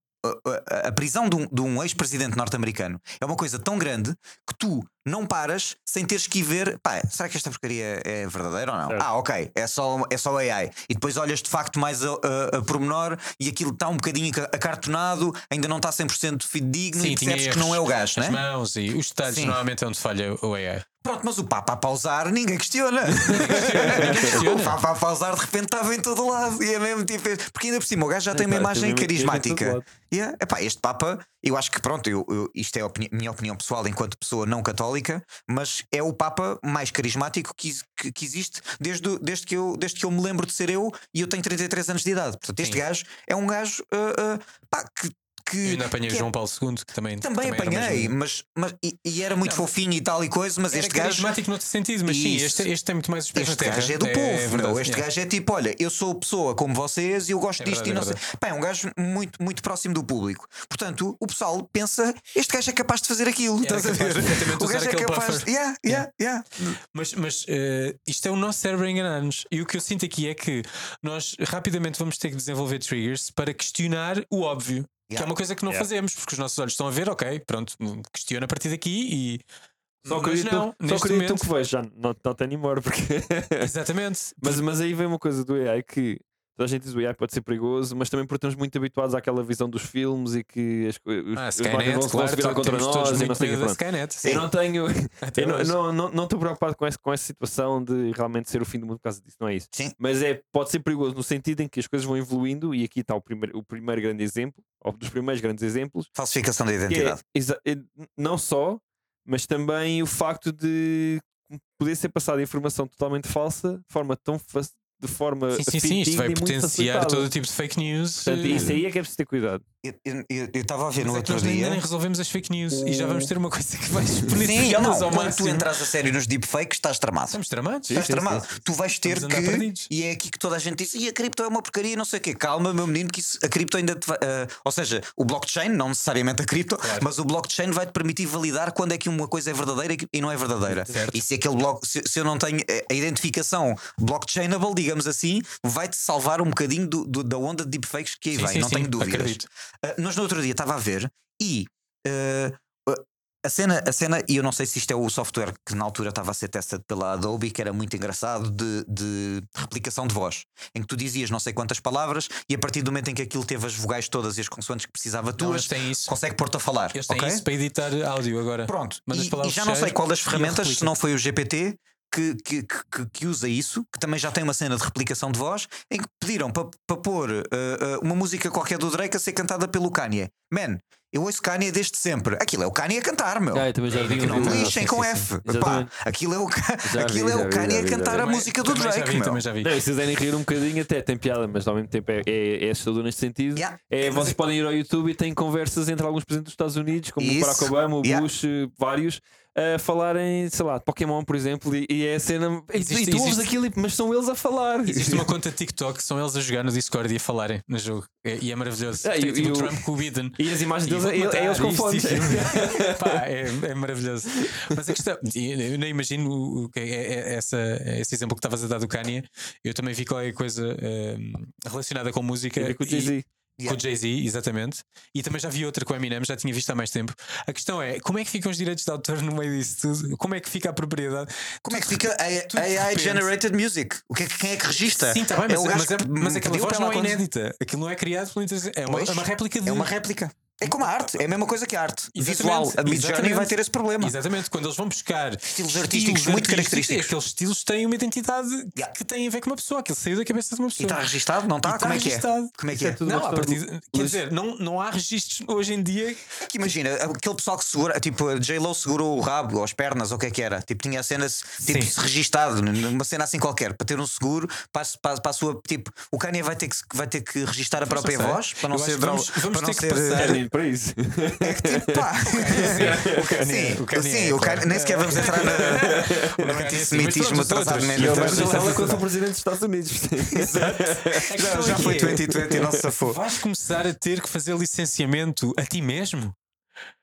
A- prisão de um, de um ex-presidente norte-americano é uma coisa tão grande que tu não paras sem teres que ir ver. Pá, será que esta porcaria é verdadeira ou não? Certo. Ah, ok, é só, é só AI. E depois olhas de facto mais a, a, a pormenor e aquilo está um bocadinho aca- acartonado, ainda não está 100% fidedigno Sim, e percebes que não é o gajo, As não é? mãos e os detalhes Sim. normalmente é onde falha o AI. Pronto, mas o Papa a pausar, ninguém questiona. o Papa a pausar de repente estava em todo lado. E é mesmo tipo. Porque ainda por cima o gajo já tem uma imagem tem carismática. Yeah. Epá, este Papa, eu acho que pronto, eu, eu- isto é a opini- minha opinião pessoal enquanto pessoa não católica, mas é o Papa mais carismático que, que- que existe desde, desde, que eu, desde que eu me lembro de ser eu e eu tenho 33 anos de idade. Portanto, este Sim. gajo é um gajo ah, ah, pá, que. Que Eu ainda apanhei o que é- João Paulo II, que também. Também era apanhei, mesmo- mas, mas e, e era muito Não, fofinho e tal e coisa, mas este gajo. carismático noutro sentido, mas sim, este, este tem muito mais Este gajo é do povo, verdade, meu. Este yeah. gajo é tipo: olha, eu sou pessoa como vocês e eu gosto É disto verdade, e não é sei. Pá, é um gajo muito, muito próximo do público. Portanto, o pessoal pensa: este gajo é capaz de fazer aquilo. Estás a ver? de O gajo é capaz. buffer. Yeah, yeah, yeah. Mas, mas eh, isto é o nosso cérebro a enganar-nos. E o que eu sinto aqui é que nós rapidamente vamos ter que desenvolver triggers para questionar o óbvio. Que é Yeah. uma coisa que não Yeah. fazemos, porque os nossos olhos estão a ver, ok, pronto, questiona a partir daqui e. Só mas acreditam, não, só neste acreditam momento. que vejo, já not, not anymore. Porque... Exatamente. mas, mas aí vem uma coisa do AI que toda a gente diz o AI pode ser perigoso, mas também porque estamos muito habituados àquela visão dos filmes e que as, os, Ah, os Skynet, vão, claro, se virar contra nós e não sei o que. Eu não tenho. Eu não- hoje. não não não estou preocupado com, esse, com essa situação de realmente ser o fim do mundo por causa disso, não é isso. Sim. Mas é, pode ser perigoso no sentido em que as coisas vão evoluindo, e aqui está o primeiro, o primeiro grande exemplo, ou dos primeiros grandes exemplos, Falsificação da é, identidade. exa- é, não só, mas também o facto de poder ser passada informação totalmente falsa de forma tão de forma Sim, sim, sim. Isto vai e potenciar todo o tipo de fake news. Portanto, eh, isso aí é que é preciso ter cuidado. Eu- estava a ver mas no é outro nós ainda dia. nem resolvemos as fake news e já vamos ter uma coisa que vai Sim, exponenciá-las não, ao quando tu entras a sério nos deepfakes, estás tramado. Estamos tramados. Estás sim, tramado. sim, sim. Tu vais ter Estamos que. perdidos. E é aqui que toda a gente diz: e a cripto é uma porcaria, não sei o quê. Calma, meu menino, que isso, a cripto ainda te vai. ah, ou seja, o blockchain, não necessariamente a cripto, Claro. mas o blockchain vai te permitir validar quando é que uma coisa é verdadeira e e não é verdadeira. Certo. E se aquele bloco, se, se eu não tenho eh, a identificação blockchainable, digamos assim, vai-te salvar um bocadinho do- do- da onda de deepfakes que aí Sim, vem, sim, não sim, tenho dúvidas. Uh, nós no outro dia estava a ver e uh, a cena, a cena, e eu não sei se isto é o software que na altura estava a ser testado pela Adobe, que era muito engraçado, de, de replicação de voz, em que tu dizias não sei quantas palavras e a partir do momento em que aquilo teve as vogais todas e as consoantes que precisava Não, tuas, isso. consegue pôr-te a falar. Eles têm ok? isso para editar áudio agora. Pronto, e, e já não sei qual das ferramentas, se não foi o GPT. Que, que, que, que usa isso, que também já tem uma cena de replicação de voz, em que pediram para pa pôr uh, uh, uma música qualquer do Drake a ser cantada pelo Kanye. Man, eu ouço Kanye desde sempre. Aquilo é o Kanye a cantar, meu. Ah, eu também já vi, Que não me lixem com sim, F. sim. Pá, aquilo é o, Já aquilo vi, é o Kanye a vi, já cantar a música do também já Drake, vi, meu. Já vi. Não, se quiserem rir um bocadinho, até tem piada, mas ao mesmo tempo é, é, é assustador neste sentido. Yeah. É, vocês podem ir ao YouTube e têm conversas entre alguns presidentes dos Estados Unidos, como Isso. o Barack Obama, o Yeah. Bush, vários, a falarem, sei lá, de Pokémon, por exemplo, e, e é a cena. E, Existe- e tu ouves existe- aquilo, mas são eles a falar. Existe uma conta de TikTok, são eles a jogar no Discord e a falarem no jogo. É- e é maravilhoso. É, e- tipo e o Trump com o Biden. E as imagens deles é, matar é eles com. Pá, é, é maravilhoso. Mas a questão, eu nem imagino o que é, essa, esse exemplo que estavas a dar do Kanye. Eu também vi qualquer coisa ehm, relacionada com música. E com o Jay-Z. Com o Jay-Z, exatamente. E também já vi outra com o Eminem, já tinha visto há mais tempo. A questão é: como é que ficam os direitos de autor no meio disso tudo? Como é que fica a propriedade? Como é que fica a- AI Generated Music? O que é, que- quem é que registra? Sim, está bem, mas, É o gajo mas, é- que mas aquela voz não é inédita. Aquilo não é criado pela inteligência. É uma, é uma réplica de. É uma réplica. É como a arte, é a mesma coisa que a arte. Exatamente, Visual. A Midjourney vai ter esse problema. Exatamente, quando eles vão buscar Estilos artísticos muito característicos. Aqueles estilos têm uma identidade Yeah. que têm a ver com uma pessoa, aquilo saiu da cabeça de uma E pessoa. está registado? Não E está? Como é que é? registado. Como é que Isso é é? tudo Não, a partir, do- quer dizer, não, não há registros hoje em dia. É que imagina, aquele pessoal que segura, tipo, a J-Lo segurou o rabo ou as pernas ou o que é que era. Tipo, tinha a cena tipo, Sim. registado, numa cena assim qualquer, para ter um seguro, para, para, para a sua. Tipo, o Kanye vai ter que, vai ter que registar a própria não voz para não Eu ser. que vamos- vamos para não ter que ser, passar- Kanye, para isso. É que tipo, pá. O Kanye- Sim, o Kanye sim, é, o Kanye- claro. nem sequer vamos entrar na- no é assim, antissemitismo atrasado mesmo. E Ele vai Mas registrar ele- ela contra o presidente dos Estados Unidos. Questão Já foi é, 2020 e não se safou. Vais começar a ter que fazer licenciamento a ti mesmo?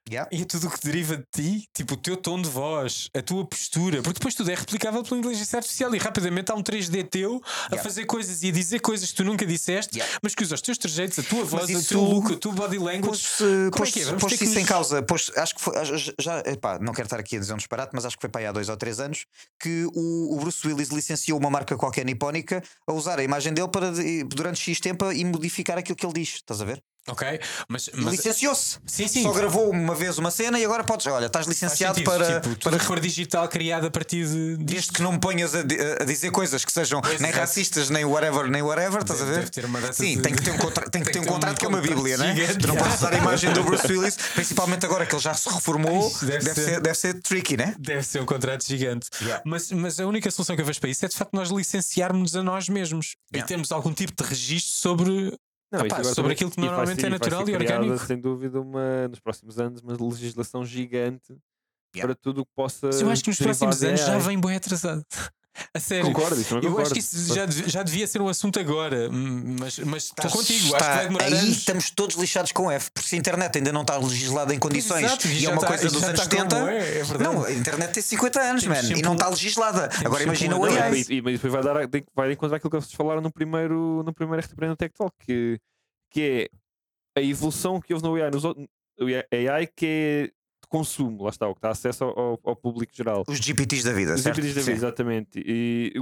Yeah. E é tudo o que deriva de ti, tipo o teu tom de voz, a tua postura, porque depois tudo é replicável pela inteligência artificial e rapidamente há um 3D teu a Yeah. fazer coisas e a dizer coisas que tu nunca disseste, Yeah. mas que usa os teus trejeitos, a tua voz, o teu look, a tua body language. Pôs-se Como é pôs que é? Que isso em nos- causa. Pôs, acho que foi. Já, epá, não quero estar aqui a dizer um disparate, mas acho que foi para aí há dois ou três anos que o, o Bruce Willis licenciou uma marca qualquer nipónica a usar a imagem dele para durante X tempo e modificar aquilo que ele diz. Estás a ver? Ok, mas, mas Licenciou-se. Sim, sim. Só gravou uma vez uma cena e agora podes. Olha, estás licenciado sentido, para. tipo, para for digital criado a partir de. Desde que não me ponhas a, a dizer coisas que sejam Pois, nem exato. racistas, nem whatever, nem whatever, estás a ver? Sim, de- tem que ter um, contra... tem que ter um um contrato que é uma bíblia, né? Tu não podes usar a imagem do Bruce Willis, principalmente agora que ele já se reformou, Isso deve, deve ser... ser- deve ser tricky, né? Deve ser um contrato gigante. Yeah. Mas, mas a única solução que eu vejo para isso é de facto nós licenciarmos a nós mesmos Yeah. e termos algum tipo de registro sobre. Não, isto agora sobre aquilo que normalmente ser- é natural e criada, orgânico. Sem dúvida, uma, nos próximos anos, uma legislação gigante Yeah. para tudo o que possa. Mas eu acho que nos próximos anos já vem bem atrasado. A sério. Concordo, isso não Eu concordo. acho que isso já, já devia ser um assunto agora, hum, mas mas estou Estás- contigo. Acho que está- vai demorar aí anos. estamos todos lixados com F, porque se a internet ainda não está legislada em condições Exato, e é uma está- coisa dos anos está como 70. é, é verdade. não, a internet tem 50 anos, Temos man, e não está legislada. Agora imagina o. AI. E, e- mas depois vai, dar, vai encontrar aquilo que vocês falaram no primeiro, no primeiro RTP no Tech Talk, que, que é a evolução que houve no AI, nos, AI que é consumo, lá está, o que dá acesso ao, ao- público geral. Os GPTs da vida, Os certo? GPTs da vida, Sim. exatamente. E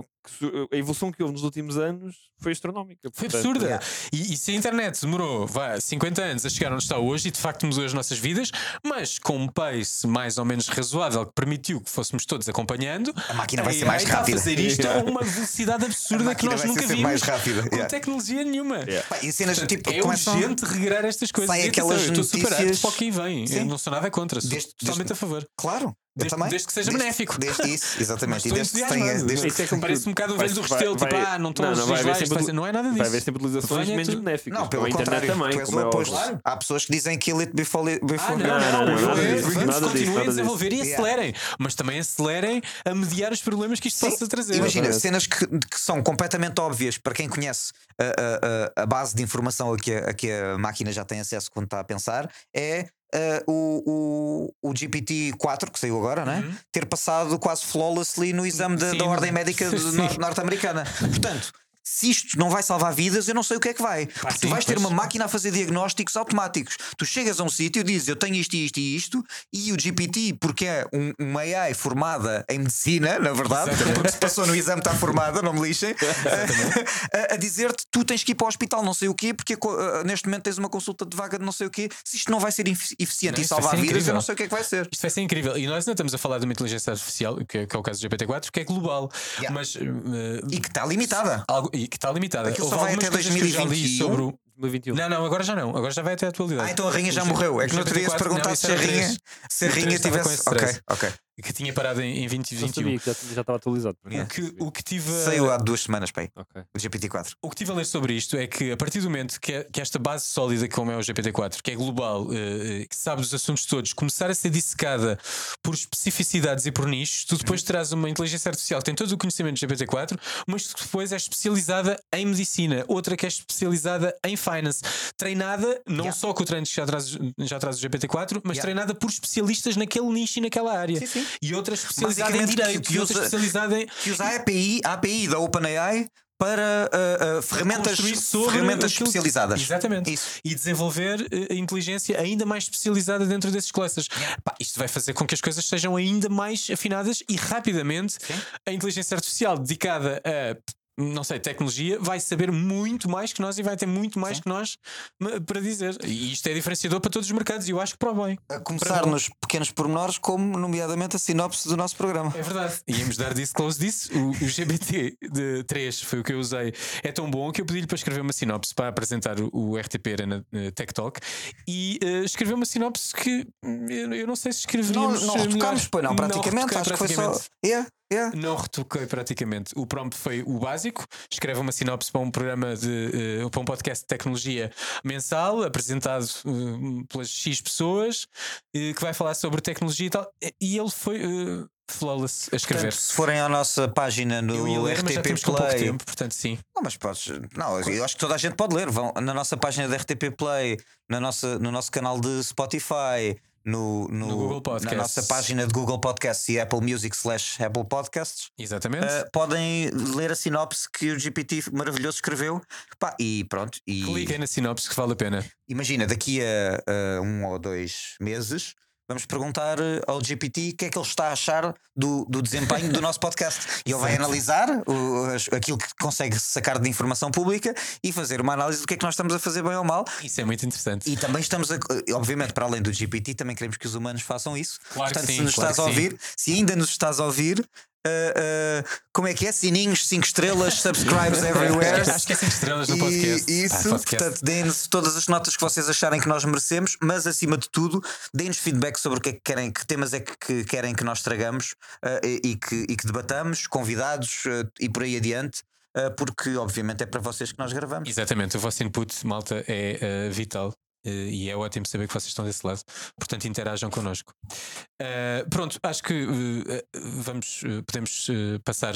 a evolução que houve nos últimos anos foi astronómica. Foi portanto, absurda. yeah. E, e se a internet demorou vá, 50 anos a chegar onde está hoje e de facto mudou as nossas vidas, mas com um pace mais ou menos razoável que permitiu que fôssemos todos acompanhando, A máquina vai a ser mais está rápida. a fazer isto a uma velocidade absurda que nós nunca vimos mais rápida. com yeah. tecnologia nenhuma. Yeah. Pá, E cenas Portanto, tipo é urgente regrar estas coisas. Sai aquelas eu estou super notícias- para o que vem. Sim. Eu não sou nada contra, sou Desde- totalmente desde- a favor. Claro, Desde- também. desde que seja benéfico. Desde isso, exatamente. E estou desde que tenha. Desde Isso é que- Parece um bocado o velho do restelo, tipo, vai- ah, não estão não, a ser- não é nada Vai haver disso. sempre utilizações menos tu- benéficas. Não, pelo contrário, também. tu és o oposto. Claro. Há pessoas que dizem kill it before, it- Ah, before não, Não, não, não, não, nada não, disso, vamos nada disso, continuem a disso. desenvolver e acelerem, mas também acelerem a mediar os problemas que isto possa trazer. Imagina, cenas que, que são completamente óbvias para quem conhece a, base de informação a que a, a que a máquina já tem acesso quando está a pensar é ah, o, o, o GPT-4 que saiu agora, não é? Uhum. ter passado quase flawlessly no exame da, Sim, da ordem médica de norte-americana. Portanto. Se isto não vai salvar vidas, eu não sei o que é que vai. Porque tu sim, vais ter pois. uma máquina a fazer diagnósticos automáticos. Tu chegas a um sítio e dizes eu tenho isto e isto e isto, e o GPT, porque é um, uma AI formada em medicina, na verdade, Exatamente. porque se passou no exame está formada, não me lixem, a, a dizer-te tu tens que ir para o hospital, não sei o quê, porque neste momento tens uma consulta de vaga de não sei o quê. Se isto não vai ser efi- eficiente Não, e salvar vidas, eu incrível. não sei o que é que vai ser. Isto vai ser incrível. E nós ainda estamos a falar de uma inteligência artificial, que é, que é o caso do GPT-4, que é global, Yeah. mas eh, E que está limitada. algo, e que está limitada. Aquilo Houve só vai até coisas que eu já li 2021. sobre o. 2021. Não, não, agora já não. Agora já vai até a atualidade. Ah, então a rainha já O morreu. É que no outro dia se GPT-4 não, perguntasse se a rainha, se a rainha tivesse. esse Ok, ok. que tinha parado em, em Não 2021. sabia que já, já estava atualizado. O que, o, que tive a, Saiu há duas semanas, pai. Ok. O GPT-4. o que tive a ler sobre isto é que a partir do momento que, é- que esta base sólida, como é o GPT-4, que é global, eh, eh, que sabe dos assuntos todos, começar a ser dissecada por especificidades e por nichos, tu depois terás uma inteligência artificial que tem todo o conhecimento do GPT-4, mas que depois é especializada em medicina, outra que é especializada em finance, treinada não Yeah. só com o treino que já traz, já traz o GPT-4, mas Yeah. treinada por especialistas naquele nicho e naquela área. Sim, sim. E outra especializada em que- direito, que e outra usa- especializada em. Que usa a API, a API da OpenAI para ah, ah, ferramentas, ferramentas aquilo- especializadas. Exatamente. Isso. E desenvolver a inteligência ainda mais especializada dentro desses clusters. Pá, isto vai fazer com que as coisas sejam ainda mais afinadas e rapidamente a inteligência artificial dedicada a. Não sei, tecnologia vai saber muito mais que nós e vai ter muito mais Sim. que nós para dizer. E isto é diferenciador para todos os mercados e eu acho que para o bem. A começar nos pequenos pormenores, como nomeadamente a sinopse do nosso programa. É verdade. Íamos dar disclose disso. O, o GBT de 3 foi o que eu usei. É tão bom que eu pedi-lhe para escrever uma sinopse para apresentar o, RTP Arena eh, Tech Talk e eh, escreveu uma sinopse que hum, eu, eu não sei se Não, escreveríamos. não melhor. retocámos, pois não, praticamente. retoquei acho que foi só. praticamente. Yeah, yeah. Não retoquei praticamente. O prompt foi o básico. Escreve uma sinopse para um programa de eh, para um podcast de tecnologia mensal, apresentado eh, pelas X pessoas, eh, que vai falar sobre tecnologia e tal. E ele foi flawless a escrever. Portanto, se forem à nossa página no ler, RTP temos com pouco Play. tempo, portanto sim. Não, mas podes. Não, eu acho que toda a gente pode ler. Vão na nossa página da RTP Play, na nossa, no nosso canal de Spotify, no, no, No Google na Podcasts. nossa página de Google Podcasts e Apple Music slash Apple Podcasts. Exatamente. Uh, podem ler a sinopse que o GPT maravilhoso escreveu. Pá, e pronto. E Cliquem na sinopse que vale a pena. imagina, daqui a, a um ou dois meses. Vamos perguntar uh, ao GPT o que é que ele está a achar do, do desempenho do nosso podcast. E ele vai analisar o- aquilo que consegue sacar de informação pública e fazer uma análise do que é que nós estamos a fazer bem ou mal. Isso é muito interessante. E também estamos a, obviamente, para além do GPT, também queremos que os humanos façam isso. Claro que Portanto, sim, se nos claro estás a sim. ouvir, se ainda nos estás a ouvir, ah, ah, como é que é? Sininhos, 5 estrelas, subscribes everywhere. Acho que é 5 estrelas no E podcast. Isso, Ah, podcast. portanto, deem-nos todas as notas que vocês acharem que nós merecemos, mas acima de tudo, deem-nos feedback sobre o que é que querem, que temas é que, que querem que nós tragamos ah, e, e que, e que debatamos, convidados e por aí adiante, porque obviamente é para vocês que nós gravamos. Exatamente, o vosso input, malta, é eh, vital. Eh, e é ótimo saber que vocês estão desse lado, portanto interajam connosco. Eh, pronto, acho que eh, vamos, eh, podemos passar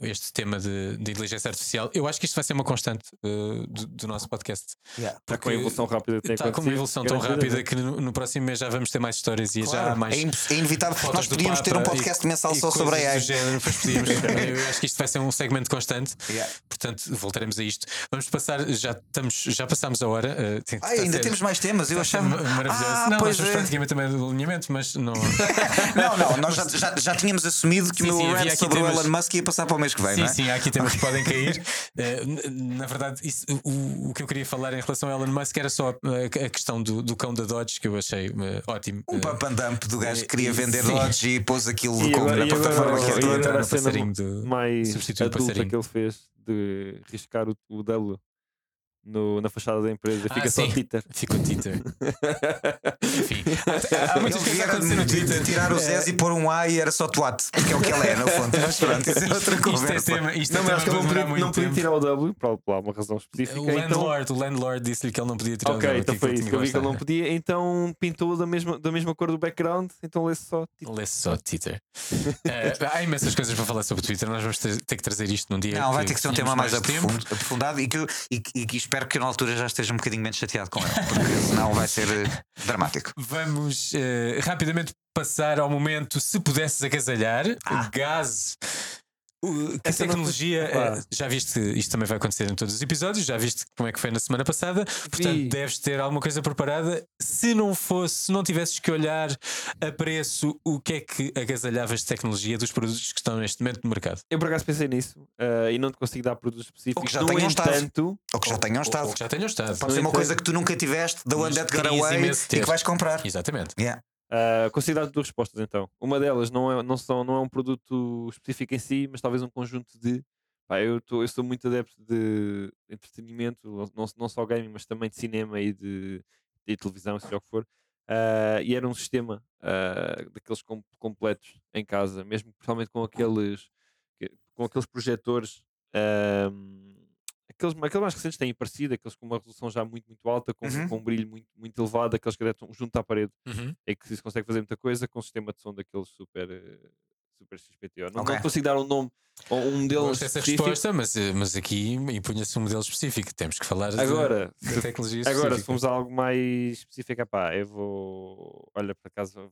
este tema de, de inteligência artificial. Eu acho que isto vai ser uma constante do, do nosso podcast. Yeah. Está com a evolução rápida Está com uma evolução tão rápida que no, no próximo mês já vamos ter mais histórias e já há mais. é, in- é inevitável. Nós podíamos ter um podcast e- mensal e só sobre AI. género, podíamos. Eu acho que isto vai ser um segmento constante. Yeah. Portanto, voltaremos a isto. Vamos passar, já estamos, já passámos a hora. tem- Ah, ainda ser- temos mais temas. Eu ser achava. ma- maravilhoso. Ah, não, pois nós é. praticamente também do alinhamento, mas não. Não, não, nós já, já, já tínhamos assumido que Sim, o meu rant sobre o temas- Elon Musk ia passar para o mês que vem, sim, não é? sim, há aqui temas que podem cair. Eh, na verdade, isso- o, o que eu queria falar em relação ao Elon Musk era só eh, a questão do, do cão da Dodge, que eu achei eh, ótimo. Um pump and dump do gajo que queria vender sim. Dodge e pôs aquilo E como na plataforma que é toda. a cena mais o adulta que ele fez de riscar o, o W no- na fachada da empresa. Ah, Fica só sim. Twitter. Ficou Twitter. Enfim, há, há muitas coisas a acontecer no Twitter. tirar o Eh, Zés e pôr um A e era só twat, que é o que ele é, no fundo. Mas pronto, isso é outra Isto é tema, isto Não, é acho que tema não podia, muito não podia tirar o W por, uma razão específica. O então, landlord, o landlord disse-lhe que ele não podia tirar o ok, dela, então que foi isso. tinha Eu vi que ele não podia, então pintou da mesma, da mesma cor do background, então lê-se só Twitter. Lê só Twitter. Eh, há imensas coisas para falar sobre o Twitter. Nós vamos ter, ter que trazer isto num dia. Não, vai ter que ser um tema mais aprofundado e que, e, que- e que espero que eu na altura já esteja um bocadinho menos chateado com ele, porque senão vai ser eh, dramático. Vamos eh, rapidamente passar ao momento se pudesses agasalhar o gás. Que não tecnologia, Opa. já viste, isto também vai acontecer em todos os episódios, já viste como é que foi na semana passada, portanto Vi. deves ter alguma coisa preparada. Se não fosse, se não tivesses que olhar a preço, o que é que agasalhavas de tecnologia dos produtos que estão neste momento no mercado? Eu por acaso pensei nisso eh, e não te consigo dar produtos específicos. já no tenham estado. entanto, Ou que já tenham Ou- estado. ou que já tenham estado. Pode ser uma entanto- coisa que tu nunca tiveste, da One That Got Away e que vais comprar. Exatamente. Yeah. Uh, consigo dar duas respostas então. Uma delas não é, não são, não é um produto específico em si, mas talvez um conjunto de. Pá, eu, tô, eu sou muito adepto de entretenimento, não, não só gaming, mas também de cinema e de, de televisão, seja o que for. ah, e era um sistema ah, daqueles com- completos em casa, mesmo principalmente com aqueles, que- com aqueles projetores. Aqueles, aqueles mais recentes têm parecido, aqueles com uma resolução já muito, muito alta, com, Uhum. com um brilho muito, muito elevado, aqueles que estão junto à parede, Uhum. é que se consegue fazer muita coisa com um sistema de som daqueles super, eh, super XPTO. Não, Ok. não consigo dar um nome ou um modelo Gosto dessa específico. resposta, mas, eh, mas aqui impunha-se um modelo específico. Temos que falar de- Agora, da tecnologia Agora, se específica. formos a algo mais específico, pá, eu vou. Olha, por acaso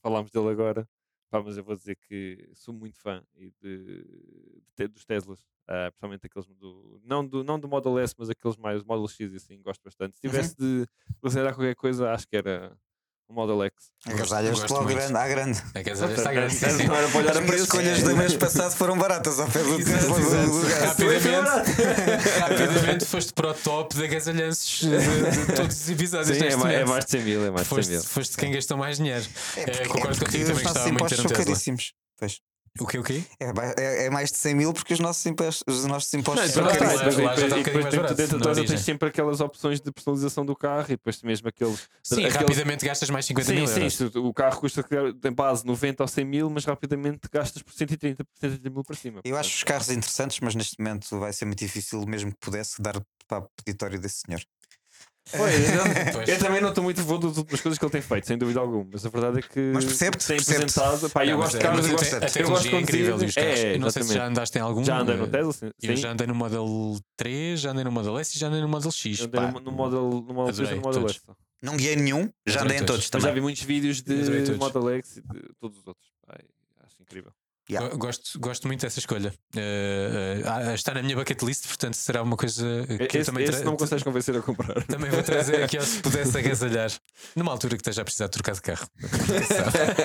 falámos dele agora, pá, mas eu vou dizer que sou muito fã e de, de te- dos Teslas, ah, principalmente aqueles do. Não do, não do Model S, mas aqueles mais Model X e assim, gosto bastante. Se Uhum. tivesse de considerar qualquer coisa, acho que era o Model X. Agasalhas gosto logo muito. grande, à grande. É que as áreas está grande. era para olhar As a preço. escolhas do mês passado foram baratas ao pé do Tesla do-. Rapidamente, rapidamente foste para o top de agasalhanços de, de todos os episódios. Sim, é mais, é mais de 100 mil, é mais de 100 Foste, mil. foste quem gastou mais dinheiro. É concordo é porque contigo, também nossos gostava muito caríssimos. Pois. O que o quê? É, é- é mais de 100 mil porque os nossos impostos, os nossos impostos Não, são e depois- Lá- e depois- lá e um depois- dentro- dentro da tens sempre aquelas opções de personalização do carro e depois mesmo aqueles. Sim, aqueles- rapidamente gastas mais 50 Sim, mil sim, euros. se o carro custa em base 90 ou 100 mil, mas rapidamente gastas por 130, por 130 mil para cima. Eu acho os carros interessantes, mas neste momento vai ser muito difícil, mesmo que pudesse, dar para o peditório desse senhor. Pois, eu, não- Pois. eu também não estou muito a favor das últimas coisas que ele tem feito, sem dúvida alguma. Mas a verdade é que Mas percebe-te, tem percebe-te. apresentado. Pá, eu Não, gosto mas de é- carros, eu gosto, eu gosto de é incrível dos carros. É, Eu não sei se já andaste em algum. Já andei no Tesla, sim. Eu já andei no Model 3, já andei no Model S e já andei no Model X. Eu andei pá. no, no Model, no Model 3 e no Model todos. S. Não guiei nenhum, já andei em todos. todos Mas já também. vi muitos vídeos de. Model X e de todos os outros. Pá, acho incrível. Yeah. Go- Gosto, gosto muito dessa escolha. Eh, ah, está na minha bucket list, portanto será uma coisa que eu Esse, também esse tra- não me consegues convencer a comprar. Também vou trazer aqui, se pudesse agasalhar. Numa altura que esteja a precisar de trocar de carro.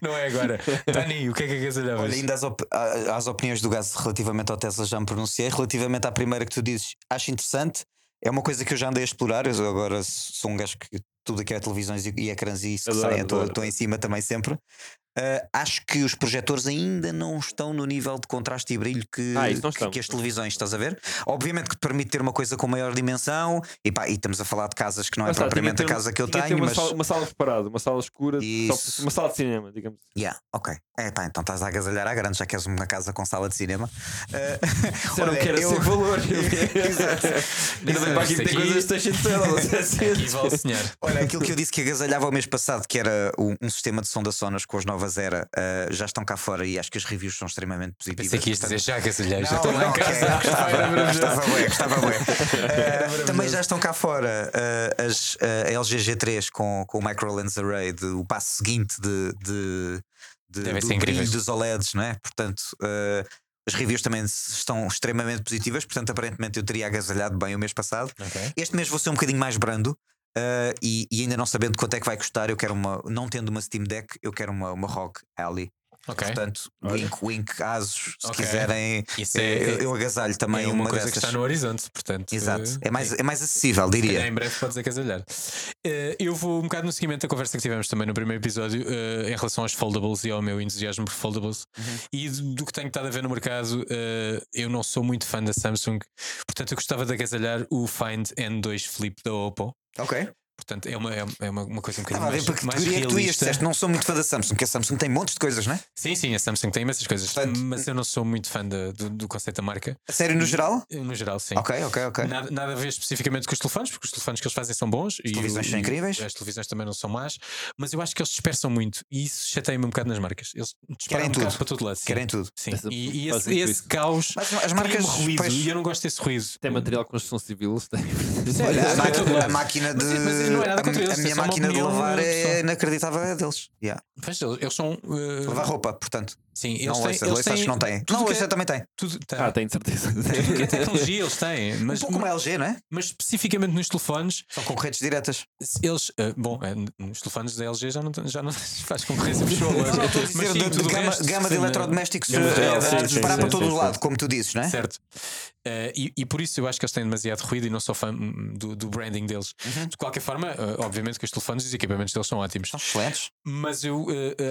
Não é agora. Dani, o que é que agasalhavas? Olha, ainda às, op- às opiniões do Gás relativamente ao Tesla já me pronunciei. Relativamente à primeira que tu dizes, acho interessante. É uma coisa que eu já andei a explorar. Eu agora sou um gajo que tudo aqui é televisões e, e ecrãs e isso que saem, estou em cima também sempre. Ah, acho que os projetores ainda não estão no nível de contraste e brilho que, Ah, não que- que as televisões, estás a ver? Obviamente que te permite ter uma coisa com maior dimensão, e, pá, e estamos a falar de casas que não é está, propriamente tinha a ter- casa que eu ter tenho, uma, mas. sala, uma sala preparada, uma sala escura, só- Isso. uma sala de cinema, digamos. Yeah, ok. É pá, então estás a agasalhar à grande, já queres uma casa com sala de cinema. Ah, Disseram olha, que era eu- sem valor. Exato. Ainda bem para aqui Isto tem aqui- coisas de 600 euros. Aqui vale sonhar. Olha, aquilo que eu disse que agasalhava o mês passado, que era um, um sistema de som da Sonos com as novas Era, ah, já estão cá fora e acho que as reviews são extremamente positivas. Pensei que ias dizer já agasalhei, já Não, estou lá em casa. gostava, gostava gostava bué. Eh, também já estão cá fora eh, as, eh, a LG G3 com, com o Micro Lens Array, de, o passo seguinte de, de, de, Devem do ser incríveis. brilho dos OLEDs, não é? Portanto, as reviews também estão extremamente positivas, portanto, aparentemente eu teria agasalhado bem o mês passado. Ok. Este mês vou ser um bocadinho mais brando. Eh, e, e ainda não sabendo quanto é que vai custar, eu quero uma, não tendo uma Steam Deck, eu quero uma, uma ROG Ally. Ok. Portanto, wink, wink, Asus, se Ok. quiserem, Isso é, eu, eu agasalho também é uma, coisa dessas. que está no horizonte, portanto. Exato, eh, é mais, é mais acessível, diria. em breve podes agasalhar. Eh, eu vou um bocado no seguimento da conversa que tivemos também no primeiro episódio eh, em relação aos foldables e ao meu entusiasmo por foldables Uhum. e do, que tenho estado a ver no mercado. eu não sou muito fã da Samsung, portanto eu gostava de agasalhar o Find N2 Flip da Oppo. Ok. Portanto, é uma, é é uma, uma coisa um bocadinho Estava a ver mais, para mais categoria é que tu ias, realista. disseste, não sou muito fã da Samsung, porque a Samsung tem montes de coisas, não é? Sim, sim, a Samsung tem imensas coisas, Portanto, mas eu não sou muito fã da- do, do conceito da marca. A sério, no geral? No geral, sim. Ok, ok, ok. Nada, nada a ver especificamente com os telefones, porque os telefones que eles fazem são bons. As televisões são incríveis. As televisões também não são más, mas eu acho que eles dispersam muito e isso chateia-me um bocado nas marcas. Eles disparam Querem um tudo. para todo lado. sim. Querem tudo. Sim. Essa- E, e esse, esse caos. Mas as marcas. ruído pois, e eu não gosto desse ruído. Tem material de construção civil, têm. olha, a, máquina, a máquina de. Mas- mas não é nada a, contra eles, a minha máquina de lavar é inacreditável é deles. Yeah. Pois, eles, eles são. uh, Lavar roupa, portanto. Sim, eles não têm. ouça, eles ouça, acho que não tem. tudo Não, que ouça é- também tem. Tudo, tem. Ah, tenho certeza. Tudo que é tecnologia eles têm, Um mas, pouco como a LG, não é? mas especificamente nos telefones, São concorrentes diretas. eles. eh, bom, eh, nos telefones da LG já não, já não faz concorrência mas dizer sim, de, de gama, gama, gama de eletrodomésticos de- a disparar para todo o lado, como tu dizes, não é? Certo. Uh, e, e, por isso eu acho que eles têm demasiado ruído e não sou fã hum, do, do branding deles. Uhum. De qualquer forma, uh, obviamente que os telefones e os equipamentos deles são ótimos. São excelentes. Mas eu uh,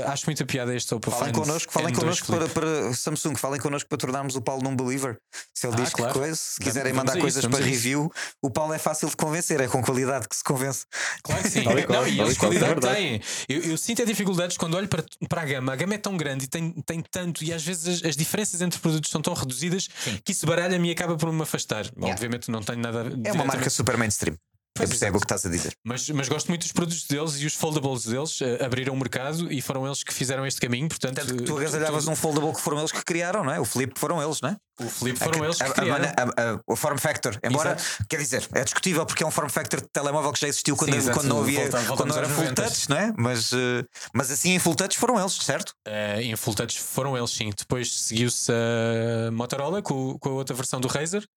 acho muita piada este Oppo Falem connosco, falem N2 connosco para, para Samsung, falem connosco para tornarmos o Paulo num believer. Se ele Ah, diz claro. que coisa, se quiserem vamos mandar a isso, coisas para review, o Paulo é fácil de convencer, é com qualidade que se convence. Claro que sim. E qual, não, e eles é qualidade verdade. têm. Eu, eu sinto a dificuldades quando olho para, para a gama. A gama é tão grande e tem, tem tanto, e às vezes as, as diferenças entre produtos são tão reduzidas que isso baralha-me e acaba por me afastar. Obviamente não tenho nada. É uma marca super mainstream. Eu Pois, percebo o que estás a dizer. Mas, mas gosto muito dos produtos deles e os foldables deles eh, abriram o mercado e foram eles que fizeram este caminho. Portanto, Tanto que tu agasalhavas um foldable que foram eles que criaram, não é? O Flip foram eles, não é? o Flip foram A- eles que a- criaram. a- a- o form factor, embora Exato. quer dizer, é discutível porque é um form factor de telemóvel que já existiu quando, Sim, quando não havia Volta- quando voltamos não era full 90. touch, não é? Mas, eh, mas assim em full touch foram eles, certo? Eh, em full touch foram eles sim. Depois seguiu-se a Motorola com, com a outra versão do Razer.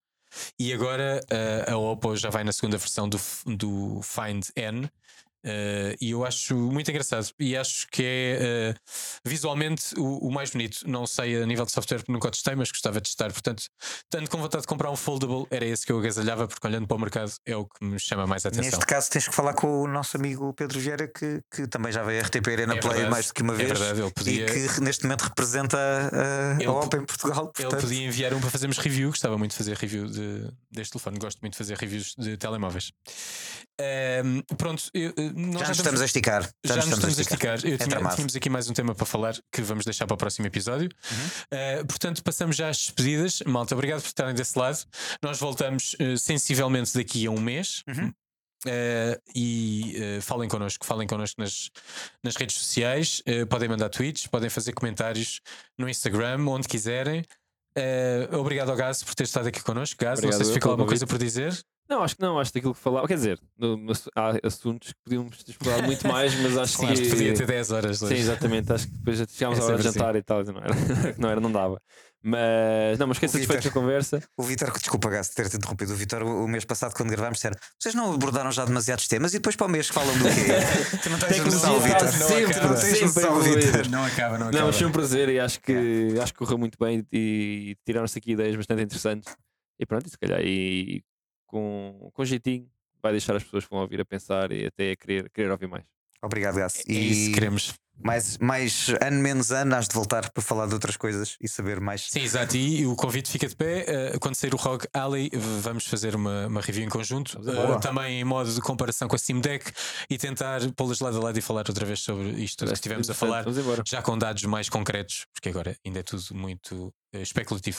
E agora eh, a Oppo já vai na segunda versão do, do Find N. eh, e eu acho muito engraçado e acho que é eh, visualmente o, o mais bonito. Não sei a nível de software porque nunca o testei, mas gostava de testar. Portanto, tanto com vontade de comprar um foldable, era esse que eu agasalhava, porque olhando para o mercado é o que me chama mais a atenção. Neste caso tens que falar com o nosso amigo Pedro Vieira, que, que também já veio a RTP Arena É Play verdade, mais do que uma é vez. verdade, ele podia- E que neste momento representa a, Ele a Oppo em Portugal. Ele portanto- podia enviar um para fazermos review. Gostava muito de fazer review de, deste telefone. Gosto muito de fazer reviews de telemóveis. Ahm, pronto, eu, eu- nós Já nos estamos a esticar. já nos estamos a esticar. Eu É tinha- tínhamos aqui mais um tema para falar que vamos deixar para o próximo episódio. Uhum. Uh, portanto, passamos já às despedidas. Malta, obrigado por estarem desse lado. Nós voltamos uh, sensivelmente daqui a um mês. Uhum. Uh, e uh, falem connosco, falem connosco nas, nas redes sociais. Uh, podem mandar tweets, podem fazer comentários no Instagram, onde quiserem. Obrigado ao Gás por ter estado aqui connosco. Gás, não sei se ficou alguma coisa convite. por dizer. Não, acho que não, acho que daquilo que falava. Quer dizer, no- no- há assuntos que podíamos ter explorado muito mais, mas acho Claro, que. podia ter 10 horas. Sim, hoje. exatamente. Acho que depois já chegámos à É hora de jantar e tal. Não era, não, era, não dava. Mas, não, mas fiquei satisfeito com a conversa. O Vitor, desculpa, Gás, de ter-te interrompido. O Vitor, o o mês passado, quando gravámos, disseram: vocês não abordaram já demasiados temas e depois para o mês que falam do quê? tu não tens noção, Vitor. sempre, não tens noção. Vitor. Não acaba, não acaba. Não, foi um prazer e acho que, acho que correu muito bem e, e tiraram-se aqui ideias bastante interessantes. E pronto, e se calhar e, com, com jeitinho vai deixar as pessoas que vão ouvir a pensar e até a querer, querer ouvir mais. Obrigado, Gás. É isso que queremos. mais, mais ano menos ano, has de voltar para falar de outras coisas e saber mais. Sim, exato. E o convite fica de pé. Uh, quando sair o ROG Alley, vamos fazer uma, uma review em conjunto. Uh, também em modo de comparação com a Steam Deck e tentar pô-las lado a lado e falar outra vez sobre isto que estivemos a falar. Já com dados mais concretos, porque agora ainda é tudo muito especulativo.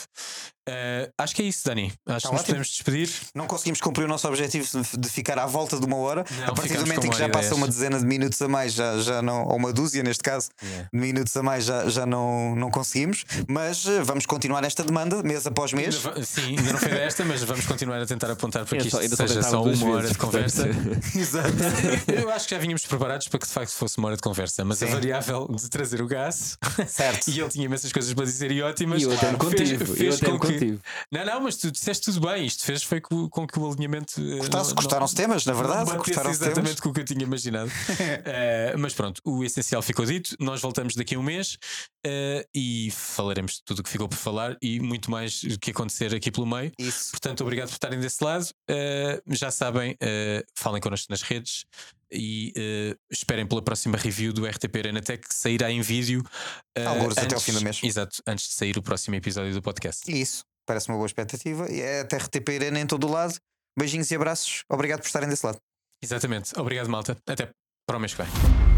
Uh, acho que é isso, Dani. Acho Tá que nos podemos despedir. Não conseguimos cumprir o nosso objetivo de- ficar à volta de uma hora. Não, a partir do momento em que já passa uma dezena de minutos a mais, já, já não, ou uma dúzia neste caso, Yeah. de minutos a mais já, já não, não conseguimos. Mas eh, vamos continuar esta demanda, mês após mês. Ainda Sim, ainda não foi desta, mas vamos continuar a tentar apontar para que isto só- seja só uma duas hora vezes, de conversa. Exato. Eu acho que já vínhamos preparados para que de facto fosse uma hora de conversa, mas a Sim. variável de trazer o gás Certo. e ele tinha imensas coisas para dizer e ótimas. E até me fez- fez eu com me que-. Não, não, mas tu disseste tudo bem. Isto fez foi com, com que o alinhamento. eh, Cortaram-se não- cortaram-se temas, na verdade. Cortaram-se exatamente temas. com o que eu tinha imaginado. Eh, mas pronto, o essencial ficou dito. Nós voltamos daqui a um mês eh, e falaremos de tudo o que ficou por falar e muito mais o que acontecer aqui pelo meio. Isso. Portanto, obrigado por estarem desse lado. Uh, já sabem, uh, falem connosco nas redes e uh, esperem pela próxima review do RTP Arena Tech que sairá em vídeo. Uh, até ao fim do mês. Exato, antes de sair o próximo episódio do podcast. Isso. Parece uma boa expectativa. E é até RTP Arena em todo o lado. Beijinhos e abraços. Obrigado por estarem desse lado. Exatamente. Obrigado, malta. Até para o mês que vem.